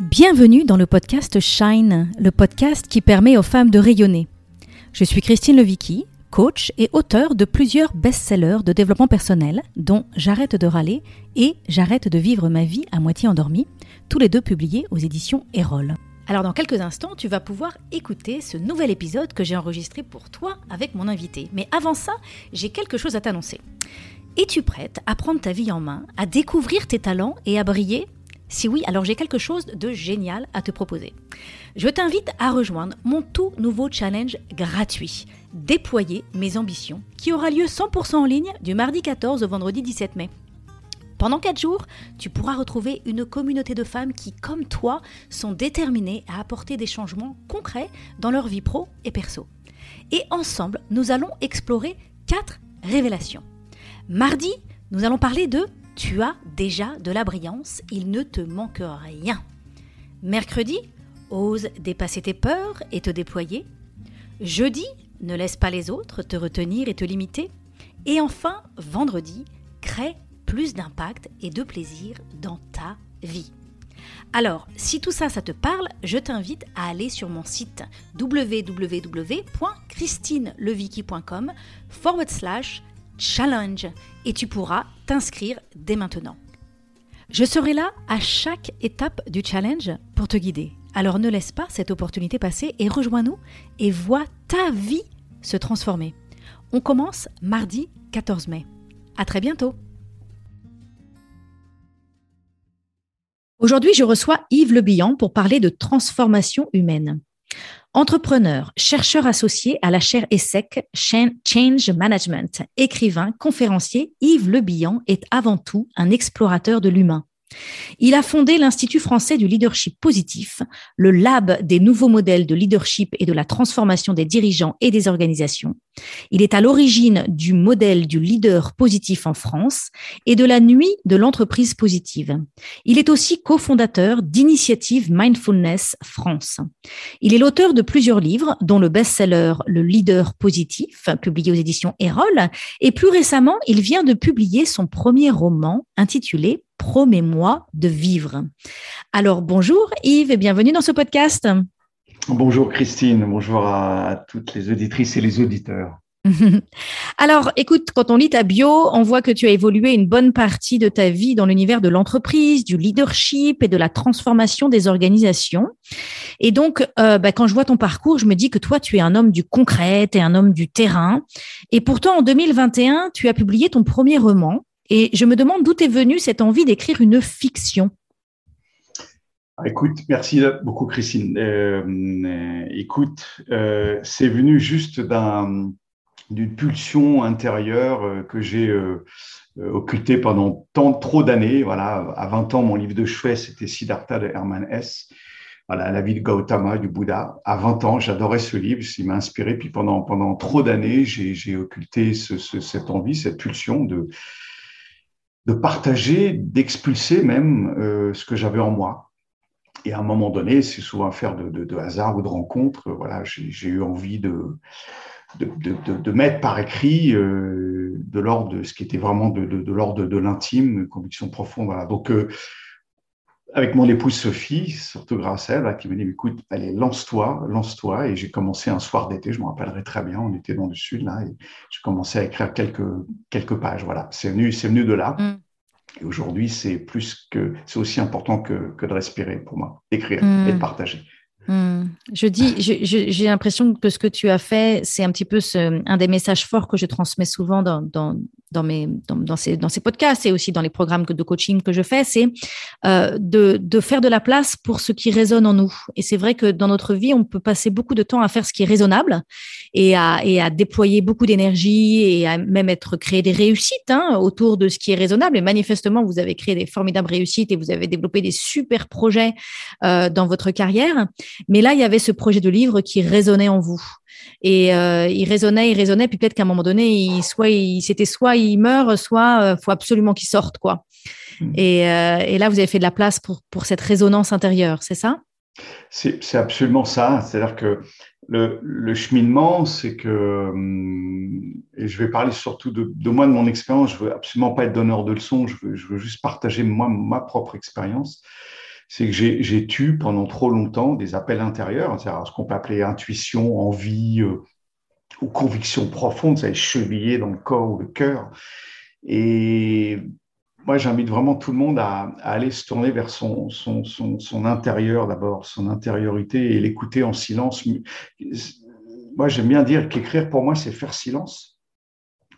Bienvenue dans le podcast Shine, le podcast qui permet aux femmes de rayonner. Je suis Christine Levicky, coach et auteur de plusieurs best-sellers de développement personnel, dont J'arrête de râler et J'arrête de vivre ma vie à moitié endormie, tous les deux publiés aux éditions Erol. Alors dans quelques instants, tu vas pouvoir écouter ce nouvel épisode que j'ai enregistré pour toi avec mon invité. Mais avant ça, j'ai quelque chose à t'annoncer. Es-tu prête à prendre ta vie en main, à découvrir tes talents et à briller Si oui, alors j'ai quelque chose de génial à te proposer. Je t'invite à rejoindre mon tout nouveau challenge gratuit, Déployer mes ambitions, qui aura lieu 100% en ligne du mardi 14 au vendredi 17 mai. Pendant 4 jours, tu pourras retrouver une communauté de femmes qui, comme toi, sont déterminées à apporter des changements concrets dans leur vie pro et perso. Et ensemble, nous allons explorer 4 révélations. Mardi, nous allons parler de Tu as déjà de la brillance, il ne te manque rien. Mercredi, ose dépasser tes peurs et te déployer. Jeudi, ne laisse pas les autres te retenir et te limiter. Et enfin, vendredi, crée plus d'impact et de plaisir dans ta vie. Alors, si tout ça, ça te parle, je t'invite à aller sur mon site www.christinelevicky.com forward slash challenge et tu pourras t'inscrire dès maintenant. Je serai là à chaque étape du challenge pour te guider. Alors ne laisse pas cette opportunité passer et rejoins-nous et vois ta vie se transformer. On commence mardi 14 mai. À très bientôt. Aujourd'hui, je reçois Yves Le pour parler de transformation humaine. Entrepreneur, chercheur associé à la chaire ESSEC Change Management, écrivain, conférencier, Yves Le est avant tout un explorateur de l'humain. Il a fondé l'Institut français du leadership positif, le lab des nouveaux modèles de leadership et de la transformation des dirigeants et des organisations. Il est à l'origine du modèle du leader positif en France et de la nuit de l'entreprise positive. Il est aussi cofondateur d'Initiative Mindfulness France. Il est l'auteur de plusieurs livres, dont le best-seller Le leader positif, publié aux éditions Erol, et plus récemment, il vient de publier son premier roman intitulé Promets-moi de vivre. Alors bonjour Yves et bienvenue dans ce podcast. Bonjour Christine, bonjour à toutes les auditrices et les auditeurs. Alors, écoute, quand on lit ta bio, on voit que tu as évolué une bonne partie de ta vie dans l'univers de l'entreprise, du leadership et de la transformation des organisations. Et donc, euh, bah, quand je vois ton parcours, je me dis que toi, tu es un homme du concret, tu es un homme du terrain. Et pourtant, en 2021, tu as publié ton premier roman, et je me demande d'où est venue cette envie d'écrire une fiction. Ah, écoute, merci beaucoup Christine. Euh, euh, écoute, euh, c'est venu juste d'une pulsion intérieure que j'ai occultée pendant tant trop d'années. Voilà, à 20 ans, mon livre de chevet, c'était Siddhartha de Hermann Hesse. Voilà, la vie de Gautama, du Bouddha. À 20 ans, j'adorais ce livre, il m'a inspiré. Puis pendant, pendant trop d'années, j'ai occulté cette envie, cette pulsion de, de partager, d'expulser même euh, ce que j'avais en moi. Et à un moment donné, c'est souvent affaire de, de, de, hasard ou de rencontre. Voilà, j'ai eu envie de, de, mettre par écrit euh, de l'ordre ce qui était vraiment de, l'ordre de, l'intime, conviction profonde. Voilà. Donc, euh, avec mon épouse Sophie, surtout grâce à elle, qui m'a dit écoute, allez, lance-toi, lance-toi. Et j'ai commencé un soir d'été, je me rappellerai très bien, on était dans le sud là, et j'ai commencé à écrire quelques, quelques pages. Voilà, c'est venu, c'est venu de là. Mm. Et aujourd'hui, c'est plus que, c'est aussi important que, que, de respirer pour moi, d'écrire mm. et de partager. Mm. Je dis, j'ai l'impression que ce que tu as fait, c'est un petit peu ce, un des messages forts que je transmets souvent dans, dans, dans, mes, dans, ces, dans ces podcasts et aussi dans les programmes de coaching que je fais, c'est euh, de, de faire de la place pour ce qui résonne en nous. Et c'est vrai que dans notre vie, on peut passer beaucoup de temps à faire ce qui est raisonnable et à, et à déployer beaucoup d'énergie et à même être créer des réussites hein, autour de ce qui est raisonnable. Et manifestement, vous avez créé des formidables réussites et vous avez développé des super projets euh, dans votre carrière. Mais là, il y avait ce projet de livre qui résonnait en vous. Et euh, il résonnait, il résonnait, puis peut-être qu'à un moment donné, il, soit il, c'était soit il meurt, soit euh, faut absolument qu'il sorte, quoi. Hmm. Et, euh, et, là, vous avez fait de la place pour, pour cette résonance intérieure, c'est ça? C'est, c'est absolument ça. C'est-à-dire que le, le cheminement, c'est que, hum, et je vais parler surtout de, de moi, de mon expérience, je veux absolument pas être donneur de leçons, je veux, je veux juste partager moi ma propre expérience c'est que j'ai tu pendant trop longtemps des appels intérieurs, ce qu'on peut appeler intuition, envie euh, ou conviction profonde, ça est chevillé dans le corps ou le cœur. Et moi, j'invite vraiment tout le monde à, aller se tourner vers son, son, son, son intérieur d'abord, son intériorité et l'écouter en silence. Moi, j'aime bien dire qu'écrire pour moi, c'est faire silence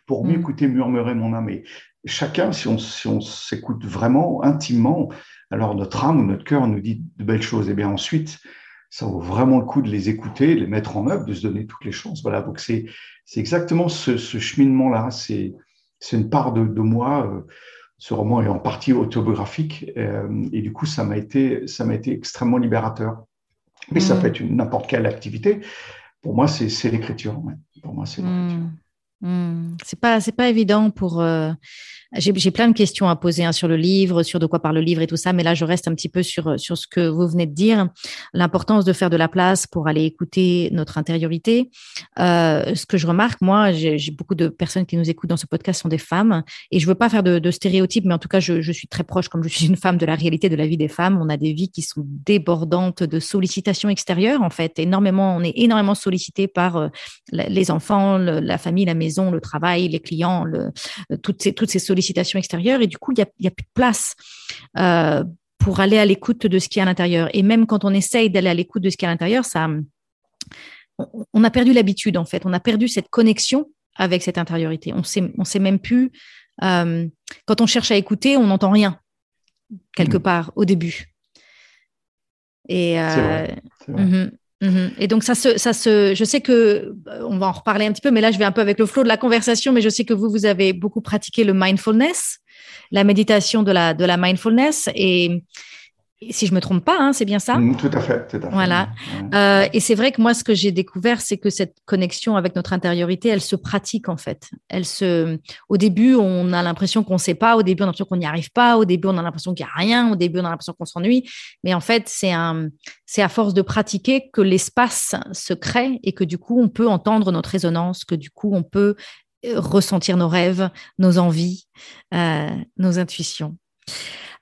pour mieux mm. écouter murmurer mon âme. Et chacun, si on s'écoute vraiment intimement, alors notre âme ou notre cœur nous dit de belles choses. Et bien ensuite, ça vaut vraiment le coup de les écouter, de les mettre en œuvre, de se donner toutes les chances. Voilà, donc c'est exactement ce, cheminement-là. C'est une part de, moi. Euh, ce roman est en partie autobiographique euh, et du coup, ça m'a été, ça été extrêmement libérateur. Mais ça mm. peut être n'importe quelle activité. Pour moi, c'est l'écriture. Pour moi, c'est l'écriture. Mm. Hmm. C'est pas c'est pas évident pour. Euh, j'ai plein de questions à poser hein, sur le livre, sur de quoi parle le livre et tout ça, mais là je reste un petit peu sur sur ce que vous venez de dire, l'importance de faire de la place pour aller écouter notre intériorité. Euh, ce que je remarque, moi, j'ai beaucoup de personnes qui nous écoutent dans ce podcast sont des femmes, et je veux pas faire de, de stéréotypes, mais en tout cas je, je, suis très proche, comme je suis une femme, de la réalité de la vie des femmes. On a des vies qui sont débordantes de sollicitations extérieures, en fait, énormément. On est énormément sollicité par euh, les enfants, la famille, la maison le travail, les clients, le, euh, toutes, ces, toutes ces sollicitations extérieures. Et du coup, il n'y a, y a, plus de place euh, pour aller à l'écoute de ce qui est à l'intérieur. Et même quand on essaye d'aller à l'écoute de ce qui est à l'intérieur, ça, on a perdu l'habitude, en fait. On a perdu cette connexion avec cette intériorité. On sait, on sait même plus. Euh, quand on cherche à écouter, on n'entend rien quelque mmh. part au début. Et vrai, mhm. Mhm. Et donc ça se, ça se, je sais que euh, on va en reparler un petit peu, mais là je vais un peu avec le flot de la conversation, mais je sais que vous vous avez beaucoup pratiqué le mindfulness, la méditation de la de la mindfulness et si je me trompe pas, hein, c'est bien ça? Mm, Tout à fait. Tout à fait. Voilà. Euh, et c'est vrai que moi, ce que j'ai découvert, c'est que cette connexion avec notre intériorité, elle se pratique en fait. Elle se. Au début, on a l'impression qu'on ne sait pas. Au début, on a l'impression qu'on n'y arrive pas. Au début, on a l'impression qu'il n'y a rien. Au début, on a l'impression qu'on s'ennuie. Mais en fait, c'est un. C'est à force de pratiquer que l'espace se crée et que du coup, on peut entendre notre résonance, que du coup, on peut euh, ressentir nos rêves, nos envies, euh, nos intuitions.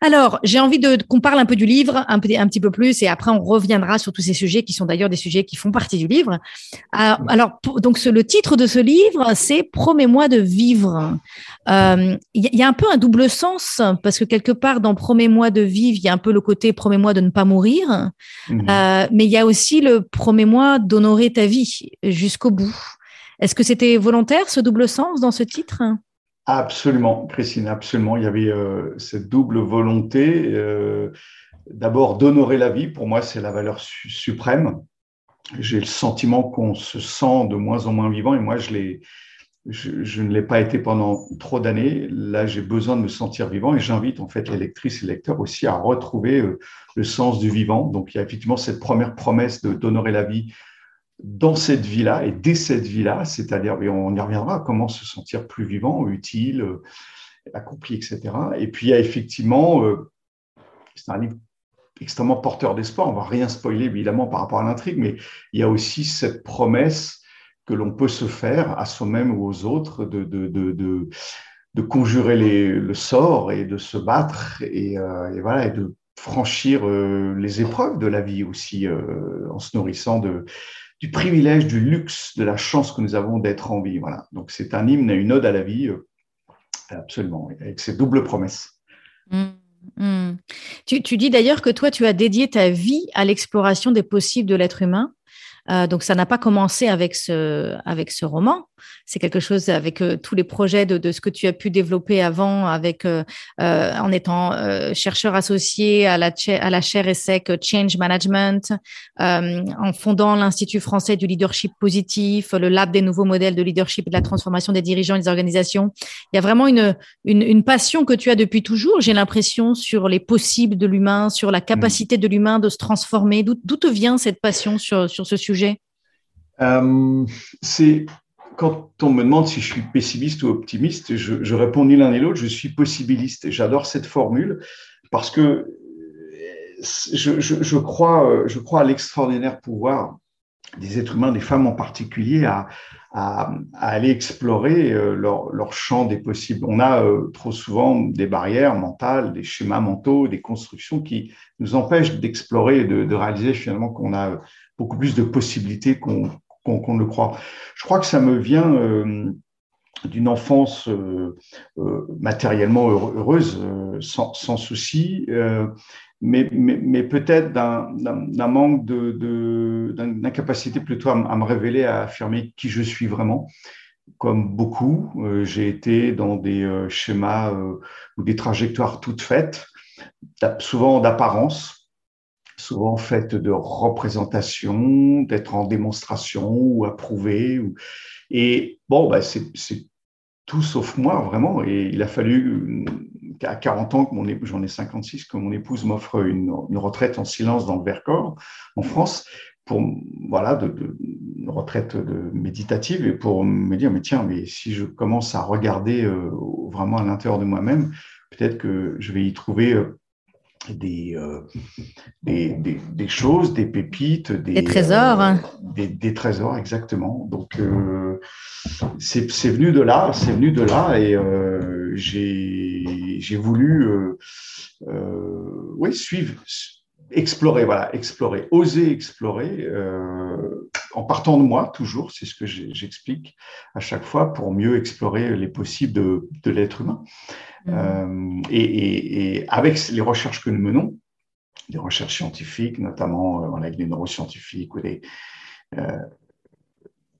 Alors, j'ai envie de qu'on parle un peu du livre, un, petit peu plus, et après on reviendra sur tous ces sujets qui sont d'ailleurs des sujets qui font partie du livre. Euh, alors, donc le titre de ce livre, c'est Promets-moi de vivre. Il euh, y, a un peu un double sens parce que quelque part dans Promets-moi de vivre, il y a un peu le côté Promets-moi de ne pas mourir, mhm. euh, mais il y a aussi le Promets-moi d'honorer ta vie jusqu'au bout. Est-ce que c'était volontaire ce double sens dans ce titre? Absolument, Christine, absolument. Il y avait euh, cette double volonté, euh, d'abord d'honorer la vie. Pour moi, c'est la valeur suprême. J'ai le sentiment qu'on se sent de moins en moins vivant et moi, je, ne l'ai pas été pendant trop d'années. Là, j'ai besoin de me sentir vivant et j'invite en fait les lectrices et les lecteurs aussi à retrouver euh, le sens du vivant. Donc, il y a effectivement cette première promesse d'honorer la vie dans cette vie-là et dès cette vie-là, c'est-à-dire, on y reviendra, comment se sentir plus vivant, utile, euh, accompli, etc. Et puis, il y a effectivement, euh, c'est un livre extrêmement porteur d'espoir, on va rien spoiler évidemment par rapport à l'intrigue, mais il y a aussi cette promesse que l'on peut se faire à soi-même ou aux autres de, de, de, conjurer le sort et de se battre et, euh, voilà, et de franchir les épreuves de la vie aussi en se nourrissant de, du privilège, du luxe, de la chance que nous avons d'être en vie. Voilà. Donc c'est un hymne et une ode à la vie, euh, absolument, avec ces doubles promesses. Mmh, mmh. Tu, tu, dis d'ailleurs que toi, tu as dédié ta vie à l'exploration des possibles de l'être humain. Euh, donc ça n'a pas commencé avec ce, avec ce roman. C'est quelque chose avec euh, tous les projets de, de, ce que tu as pu développer avant, avec euh, euh en étant chercheur associé à la, à la chaire ESSEC Change Management, en fondant l'Institut français du leadership positif, le lab des nouveaux modèles de leadership et de la transformation des dirigeants et des organisations. Il y a vraiment une, une, une passion que tu as depuis toujours, j'ai l'impression, sur les possibles de l'humain, sur la capacité de l'humain de se transformer. D'où te vient cette passion sur, sur ce sujet? Euh, c'est quand on me demande si je suis pessimiste ou optimiste, je, réponds ni l'un ni l'autre, je suis possibiliste. J'adore cette formule parce que je, crois, je crois à l'extraordinaire pouvoir des êtres humains, des femmes en particulier, à, aller explorer euh, leur, champ des possibles. On a euh, trop souvent des barrières mentales, des schémas mentaux, des constructions qui nous empêchent d'explorer et de, réaliser finalement qu'on a beaucoup plus de possibilités qu'on qu'on le croit. Je crois que ça me vient euh, d'une enfance euh, euh, matériellement heureuse, sans, sans souci, mais, peut-être d'un manque de, d'incapacité plutôt à, me révéler, à affirmer qui je suis vraiment. Comme beaucoup, j'ai été dans des schémas ou des trajectoires toutes faites, souvent d'apparence, souvent faites de représentation, d'être en démonstration ou approuvé. Ou... Et bon, bah, c'est tout sauf moi, vraiment. Et il a fallu à 40 ans, que j'en ai 56, que mon épouse m'offre une, retraite en silence dans le Vercors, en France, pour, voilà, de, une retraite de, méditative et pour me dire, mais tiens, mais si je commence à regarder euh, vraiment à l'intérieur de moi-même, peut-être que je vais y trouver euh, des, euh, des, des, des, choses, des pépites, des, trésors. Euh, des, trésors, exactement. Donc, euh, c'est venu de là, c'est venu de là, et j'ai voulu, oui, suivre, explorer, voilà, explorer, oser explorer, en partant de moi toujours, c'est ce que j'explique à chaque fois pour mieux explorer les possibles de, de l'être humain. Mmh. Euh, et, et, avec les recherches que nous menons, des recherches scientifiques, notamment euh, avec des neuroscientifiques ou des, euh,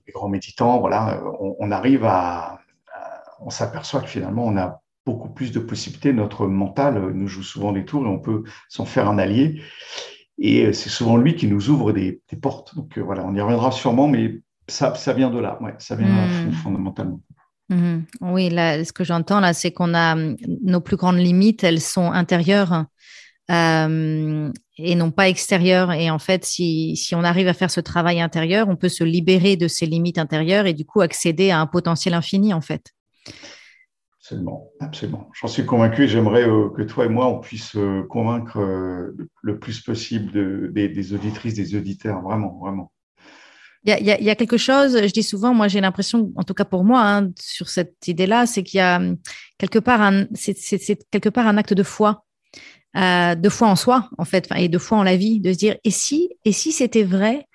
des grands méditants, voilà, on, on arrive à, on s'aperçoit que finalement on a beaucoup plus de possibilités. Notre mental nous joue souvent des tours et on peut s'en faire un allié. Et c'est souvent lui qui nous ouvre des, des portes. Donc voilà, on y reviendra sûrement, mais ça, ça vient de là, ouais, ça vient là, mmh. fondamentalement. Mhm. Oui, là, ce que j'entends là, c'est qu'on a nos plus grandes limites, elles sont intérieures euh, et non pas extérieures. Et en fait, si, si, on arrive à faire ce travail intérieur, on peut se libérer de ces limites intérieures et du coup accéder à un potentiel infini, en fait. Absolument. J'en suis convaincu et j'aimerais euh, que toi et moi, on puisse euh, convaincre le plus possible des, auditrices, des auditeurs, vraiment, vraiment. Il y, a, quelque chose, je dis souvent, moi j'ai l'impression, en tout cas pour moi, hein, sur cette idée-là, c'est qu'il y a quelque part un, c'est, quelque part un acte de foi, euh, de foi en soi en fait, et de foi en la vie, de se dire et si, et si c'était vrai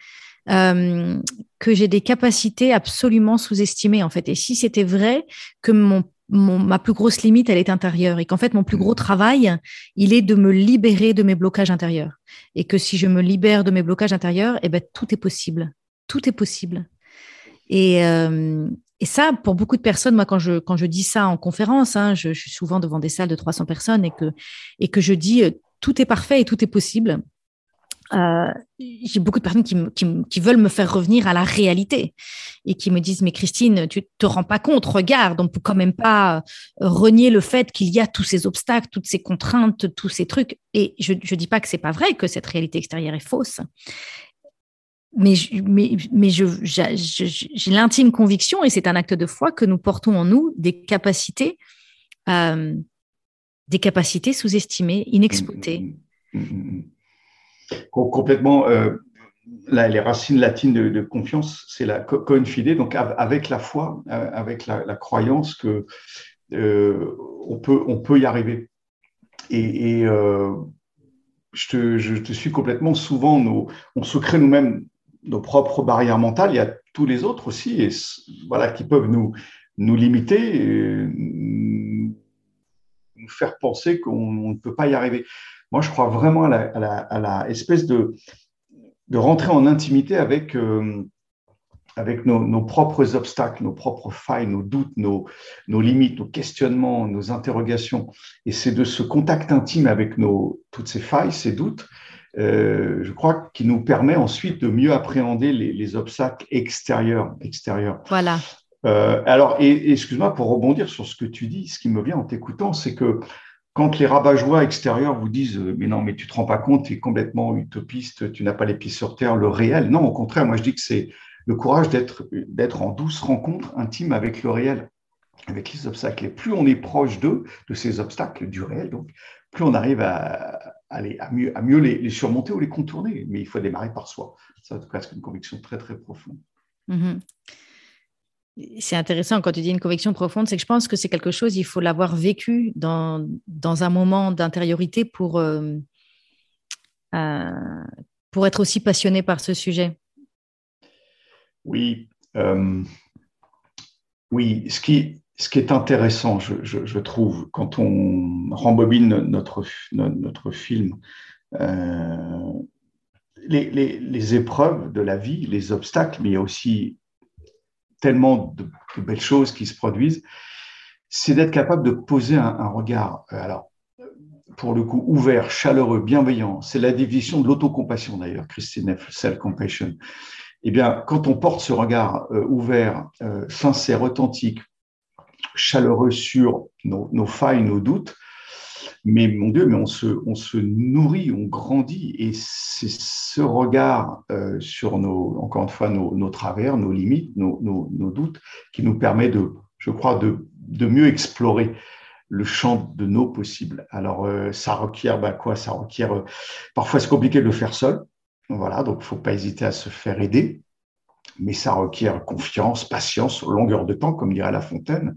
euh, que j'ai des capacités absolument sous-estimées en fait, et si c'était vrai que mon mon, ma plus grosse limite, elle est intérieure et qu'en fait, mon plus gros travail, il est de me libérer de mes blocages intérieurs. Et que si je me libère de mes blocages intérieurs, eh ben, tout est possible tout est possible. Et, euh, et, ça, pour beaucoup de personnes, moi, quand je, quand je dis ça en conférence, hein, je, je, suis souvent devant des salles de 300 personnes et que, et que je dis euh, tout est parfait et tout est possible. Euh, j'ai beaucoup de personnes qui, qui, qui, veulent me faire revenir à la réalité et qui me disent mais Christine tu te rends pas compte regarde on peut quand même pas renier le fait qu'il y a tous ces obstacles toutes ces contraintes tous ces trucs. Et je je dis pas que c'est pas vrai que cette réalité extérieure est fausse. Mais, mais, mais j'ai l'intime conviction, et c'est un acte de foi, que nous portons en nous des capacités, euh, des capacités sous-estimées, inexploitées. Mm, mm, mm, complètement. Euh, les racines latines de, confiance, c'est la confide, donc avec la foi, euh, avec la, croyance que on peut, on peut y arriver. Et, je, te, je, te, suis complètement. Souvent, on se crée nous-mêmes nos propres barrières mentales, il y a tous les autres aussi, et voilà, qui peuvent nous, nous limiter, nous faire penser qu'on ne peut pas y arriver. Moi, je crois vraiment à la, à la, espèce de, de rentrer en intimité avec, euh, avec nos, nos, propres obstacles, nos propres failles, nos doutes, nos, nos limites, nos questionnements, nos interrogations. Et c'est de ce contact intime avec nos, toutes ces failles, ces doutes, euh, je crois, qui nous permet ensuite de mieux appréhender les, obstacles extérieurs. extérieurs. Voilà. Euh, alors, et, excuse-moi pour rebondir sur ce que tu dis, ce qui me vient en t'écoutant, c'est que quand les rabat-joie extérieurs vous disent euh, mais non, mais tu te rends pas compte, tu es complètement utopiste, tu n'as pas les pieds sur terre, le réel. Non, au contraire, moi je dis que c'est le courage d'être d'être en douce rencontre intime avec le réel, avec les obstacles. Et plus on est proche d'eux, de ces obstacles, du réel, donc plus on arrive à, à mieux, à mieux les, surmonter ou les contourner. Mais il faut démarrer par soi. Ça, c'est presque une conviction très, très profonde. Mm-hmm. C'est intéressant quand tu dis une conviction profonde, c'est que je pense que c'est quelque chose, il faut l'avoir vécu dans, dans un moment d'intériorité pour, euh, euh, pour être aussi passionné par ce sujet. Oui, euh, oui. Ce qui, ce qui est intéressant, je, trouve, quand on rembobine notre, notre film, les, les, les, épreuves de la vie, les obstacles, mais il y a aussi tellement de, belles choses qui se produisent, c'est d'être capable de poser un, regard, euh, alors, pour le coup, ouvert, chaleureux, bienveillant. C'est la division de l'autocompassion d'ailleurs, Christine F. Self-Compassion. Eh bien, quand on porte ce regard euh, ouvert, euh, sincère, authentique, chaleureux sur nos, failles, nos doutes, mais mon Dieu, mais on se, on se nourrit, on grandit, et c'est ce regard euh, sur nos, encore une fois, nos, nos travers, nos limites, nos, nos, doutes, qui nous permet de, je crois, de, de mieux explorer le champ de nos possibles. Alors, euh, ça requiert bah, quoi? Ça requiert, euh, parfois c'est compliqué de le faire seul, voilà, donc il ne faut pas hésiter à se faire aider mais ça requiert confiance, patience, longueur de temps, comme dirait La Fontaine,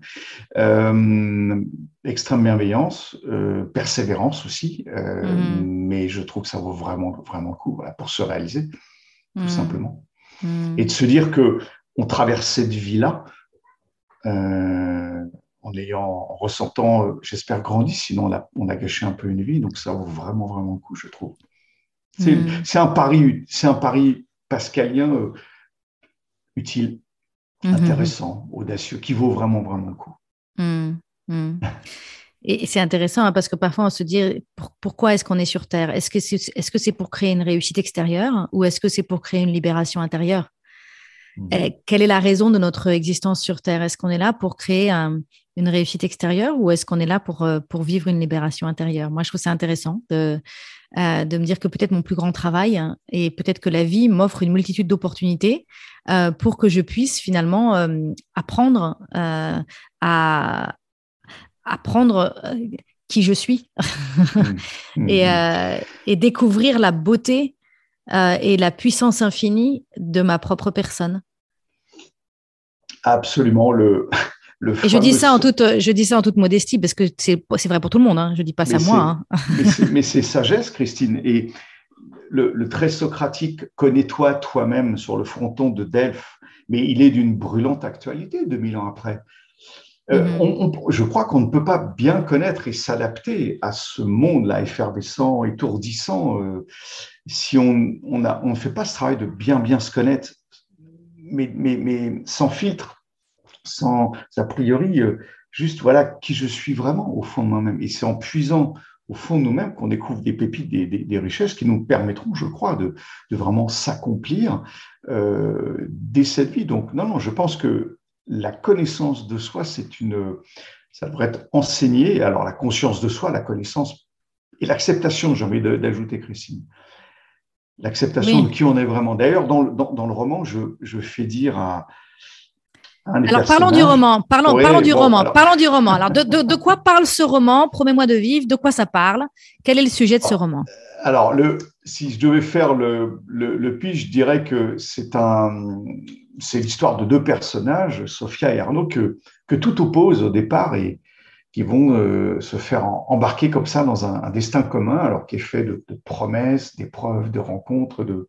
euh, extrême bienveillance, euh, persévérance aussi. Euh, mm-hmm. Mais je trouve que ça vaut vraiment, vraiment le coup pour se réaliser, tout mm-hmm. simplement. Mm-hmm. Et de se dire que on traverse cette vie-là en ayant, en ressentant, j'espère, grandi, sinon on a, on a gâché un peu une vie. Donc ça vaut vraiment, vraiment le coup, je trouve. C'est un pari, c'est un pari pascalien utile, mhm. intéressant, audacieux, qui vaut vraiment, vraiment le coup. Mhm. Mhm. Et c'est intéressant hein, parce que parfois on se dit pourquoi est-ce qu'on est sur Terre? Est-ce que c'est est -ce c'est pour créer une réussite extérieure ou est-ce que c'est pour créer une libération intérieure? Quelle est la raison de notre existence sur Terre? Est-ce qu'on est là pour créer une réussite extérieure ou est-ce qu'on est là pour, euh, pour vivre une libération intérieure? Moi, je trouve ça intéressant de, euh, de me dire que peut-être mon plus grand travail hein, et peut-être que la vie m'offre une multitude d'opportunités euh, pour que je puisse finalement euh, apprendre à apprendre qui je suis mmh. et, mmh. et, découvrir la beauté et la puissance infinie de ma propre personne. Absolument. Le, et je dis, ça en toute, je dis ça en toute modestie parce que c'est vrai pour tout le monde. Hein. Je dis pas ça moi. Hein. mais c'est sagesse, Christine. Et le, très socratique connais-toi toi-même sur le fronton de Delphes, mais il est d'une brûlante actualité 2000 ans après. Euh, mm-hmm. je crois qu'on ne peut pas bien connaître et s'adapter à ce monde-là effervescent, étourdissant, euh, si on on, a, on ne fait pas ce travail de bien bien se connaître, mais, mais, mais sans filtre, sans a priori, euh, juste voilà qui je suis vraiment au fond de moi-même. Et c'est en puisant au fond de nous-mêmes qu'on découvre des pépites, des, richesses qui nous permettront, je crois, de, vraiment s'accomplir euh, dès cette vie. Donc, non, non, je pense que la connaissance de soi, c'est une, ça devrait être enseigné. Alors, la conscience de soi, la connaissance et l'acceptation, j'ai envie d'ajouter, Christine. L'acceptation de qui on est vraiment. D'ailleurs, dans, dans, le roman, je, je fais dire à, alors parlons du roman, parlons, parlons du roman, parlons du roman. Alors de, de, de quoi parle ce roman? Promets-moi de vivre. De quoi ça parle? Quel est le sujet de ce roman? Alors le, si je devais faire le, le, le pitch, je dirais que c'est un, c'est l'histoire de deux personnages, Sophia et Arnaud, que que tout oppose au départ et qui vont euh, se faire embarquer comme ça dans un, un, destin commun, alors qui est fait de, de promesses, d'épreuves, de rencontres, de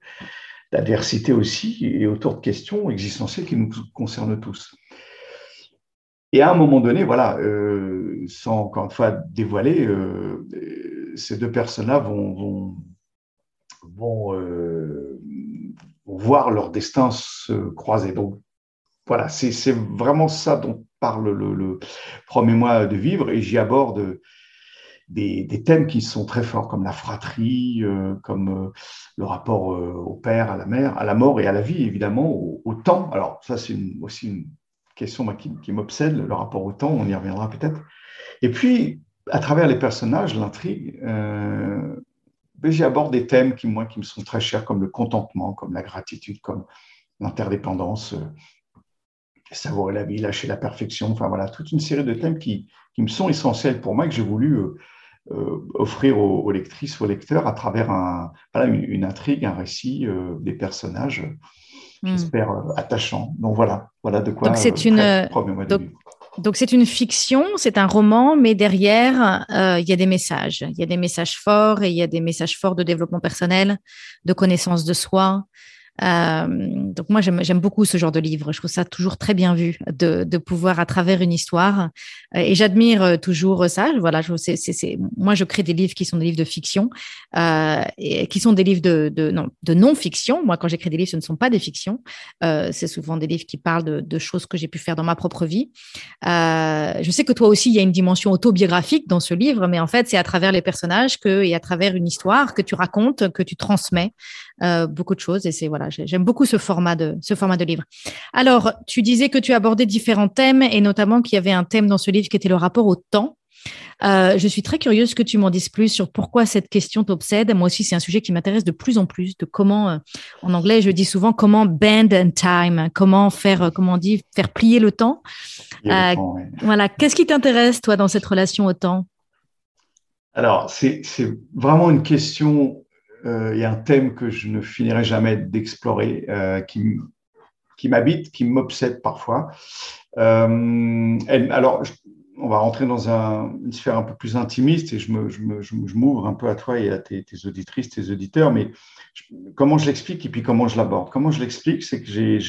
d'adversité aussi et autour de questions existentielles qui nous concernent tous. Et à un moment donné, voilà, euh, sans encore une fois dévoiler, euh, ces deux personnes-là vont, vont, vont, euh, voir leur destin se croiser. Donc voilà, c'est vraiment ça dont parle le, le premier mois de vivre et j'y aborde des, thèmes qui sont très forts, comme la fratrie, euh, comme euh, le rapport euh, au père, à la mère, à la mort et à la vie, évidemment, au, temps. Alors, ça, c'est aussi une question qui, m'obsède, le rapport au temps, on y reviendra peut-être. Et puis, à travers les personnages, l'intrigue, ben, j'y aborde des thèmes qui, moi, qui me sont très chers, comme le contentement, comme la gratitude, comme l'interdépendance, savourer la vie, lâcher la perfection, enfin voilà, toute une série de thèmes qui, qui me sont essentiels pour moi, que j'ai voulu offrir aux, lectrices, aux lecteurs, à travers un, une, intrigue, un récit, des personnages, hmm. j'espère, attachants. Donc voilà, voilà de quoi. Donc c'est une. Donc c'est une fiction, c'est un roman, mais derrière, euh, il y a des messages. Il y a des messages forts et il y a des messages forts de développement personnel, de connaissance de soi, euh, donc moi, j'aime beaucoup ce genre de livre. Je trouve ça toujours très bien vu de, pouvoir, à travers une histoire, euh, et j'admire euh, toujours ça. Voilà, moi, je crée des livres qui sont des livres de fiction, et qui sont des livres de, de, non, de non-fiction. Moi, quand j'écris des livres, ce ne sont pas des fictions. C'est souvent des livres qui parlent de, choses que j'ai pu faire dans ma propre vie. Je sais que toi aussi, il y a une dimension autobiographique dans ce livre, mais en fait, c'est à travers les personnages et à travers une histoire que tu racontes, que tu transmets beaucoup de choses. Et c'est voilà, J'aime beaucoup ce format de ce format de livre. Alors, tu disais que tu abordais différents thèmes et notamment qu'il y avait un thème dans ce livre qui était le rapport au temps. Euh, je suis très curieuse que tu m'en dises plus sur pourquoi cette question t'obsède. Moi aussi, c'est un sujet qui m'intéresse de plus en plus, de comment, euh, en anglais, je dis souvent comment bend and time, comment faire, euh, comment on dit, faire plier le temps. Voilà, qu'est-ce qui t'intéresse, toi, dans cette relation au temps? Alors, c'est vraiment une question il y a un thème que je ne finirai jamais d'explorer, euh, qui, m'habite, qui m'obsède parfois. Euh, alors, on va rentrer dans une sphère un peu plus intimiste et je, m'ouvre un peu à toi et à tes, auditrices, tes auditeurs, mais comment je l'explique et puis comment je l'aborde? Comment je l'explique, c'est que j'ai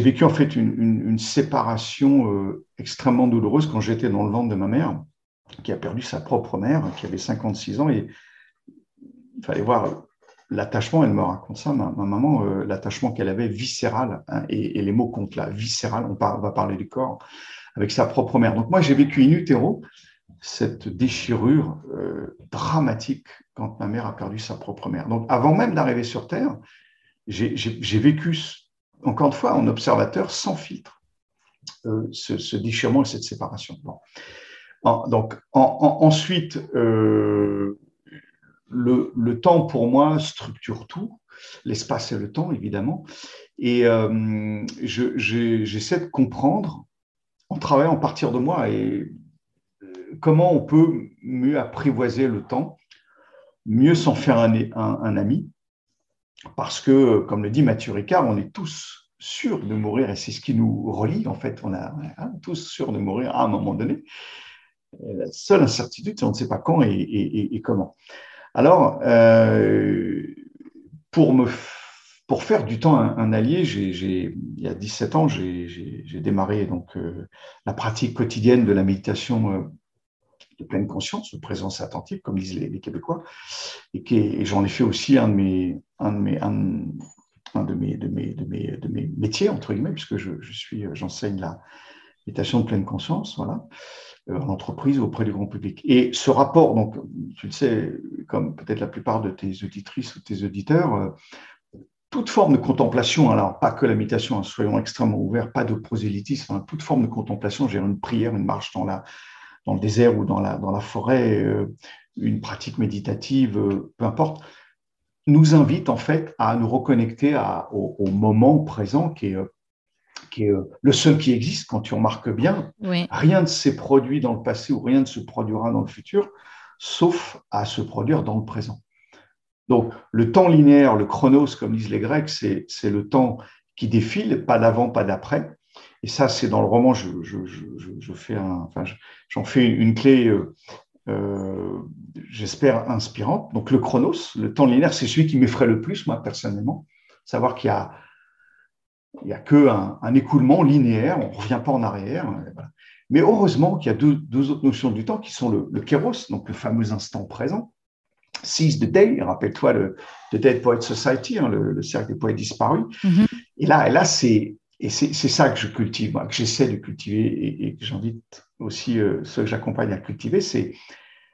vécu en fait une séparation extrêmement douloureuse quand j'étais dans le ventre de ma mère qui a perdu sa propre mère, qui avait 56 ans, et il fallait voir l'attachement, elle me raconte ça, ma, maman, euh, l'attachement qu'elle avait viscéral, hein, et, les mots comptent là, viscéral, on, va parler du corps, avec sa propre mère. Donc moi, j'ai vécu in utero cette déchirure euh, dramatique quand ma mère a perdu sa propre mère. Donc avant même d'arriver sur Terre, j'ai vécu, encore une fois, en observateur sans filtre, euh, ce, déchirement et cette séparation. Bon donc, ensuite, euh, le, temps pour moi structure tout, l'espace et le temps évidemment, et euh, j'essaie de comprendre en travaillant à partir de moi et euh, comment on peut mieux apprivoiser le temps, mieux s'en faire un, ami, parce que, comme le dit Mathieu Ricard, on est tous sûrs de mourir et c'est ce qui nous relie en fait, on, a, est tous sûrs de mourir à un moment donné. La seule incertitude, c'est on ne sait pas quand et, comment. Alors, euh, pour, me, pour faire du temps un, allié, il y a 17 ans, j'ai démarré donc, euh, la pratique quotidienne de la méditation euh, de pleine conscience, de présence attentive, comme disent les, Québécois, et, j'en ai fait aussi un de mes, un de mes, un, de mes, de mes, de mes, de mes métiers, entre guillemets, puisque je suis, j'enseigne la méditation de pleine conscience, voilà. Euh, en entreprise auprès du grand public. Et ce rapport, donc, tu le sais, comme peut-être la plupart de tes auditrices ou tes auditeurs, euh, toute forme de contemplation, alors pas que la méditation, hein, soyons extrêmement ouverts, pas de prosélytisme, hein, toute forme de contemplation, j'ai une prière, une marche dans, la, dans le désert ou dans la, dans la forêt, euh, une pratique méditative, peu importe, nous invite en fait à nous reconnecter au, au, moment présent qui est qui est euh, le seul qui existe, quand tu remarques bien, rien ne s'est produit dans le passé ou rien ne se produira dans le futur, sauf à se produire dans le présent. Donc, le temps linéaire, le chronos, comme disent les Grecs, c'est le temps qui défile, pas d'avant, pas d'après. Et ça, c'est dans le roman, je, fais enfin, j'en fais une, clé, euh, euh, j'espère, inspirante. Donc, le chronos, le temps linéaire, c'est celui qui m'effraie le plus, moi, personnellement. Savoir qu'il y a il n'y a qu'un un écoulement linéaire, on ne revient pas en arrière. Mais heureusement qu'il y a deux, deux, autres notions du temps qui sont le, le kéros, donc le fameux instant présent. Seize the day, rappelle-toi le The Dead Poets Society, hein, le, cercle des poètes disparus. Mm-hmm. Et là, et là c'est et c'est ça que je cultive, que j'essaie de cultiver et, que j'invite aussi euh, ceux que j'accompagne à cultiver, c'est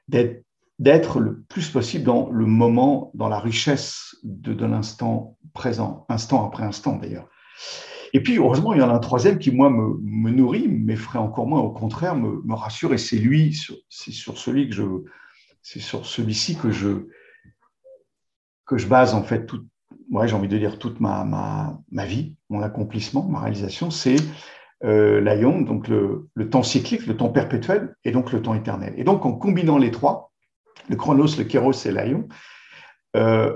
d'être le plus possible dans le moment, dans la richesse de, de l'instant présent, instant après instant d'ailleurs. Et puis, heureusement, il y en a un troisième qui, moi, me, nourrit, m'effraie encore moins, au contraire, me, rassure. Et c'est lui, c'est sur celui que je, c'est sur celui-ci que je, que je base, en fait, toute, j'ai envie de dire toute ma, ma, ma vie, mon accomplissement, ma réalisation. C'est euh, l'aion, donc le, temps cyclique, le temps perpétuel, et donc le temps éternel. Et donc en combinant les trois, le chronos, le kéros et l'aion, euh,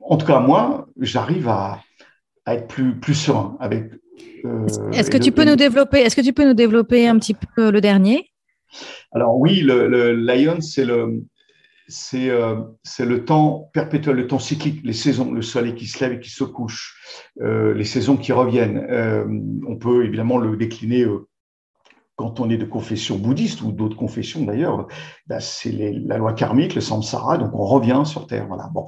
en tout cas moi, j'arrive à, être plus, plus serein avec. Euh, est-ce que tu peux nous développer Est-ce que tu peux nous développer un petit peu le dernier? Alors oui, le, l'aion, c'est le euh, c'est le temps perpétuel, le temps cyclique, les saisons, le soleil qui se lève et qui se couche, euh, les saisons qui reviennent. Euh, on peut évidemment le décliner quand on est de confession bouddhiste ou d'autres confessions d'ailleurs. Bah, c'est la loi karmique, le samsara, donc on revient sur Terre. Voilà. Bon.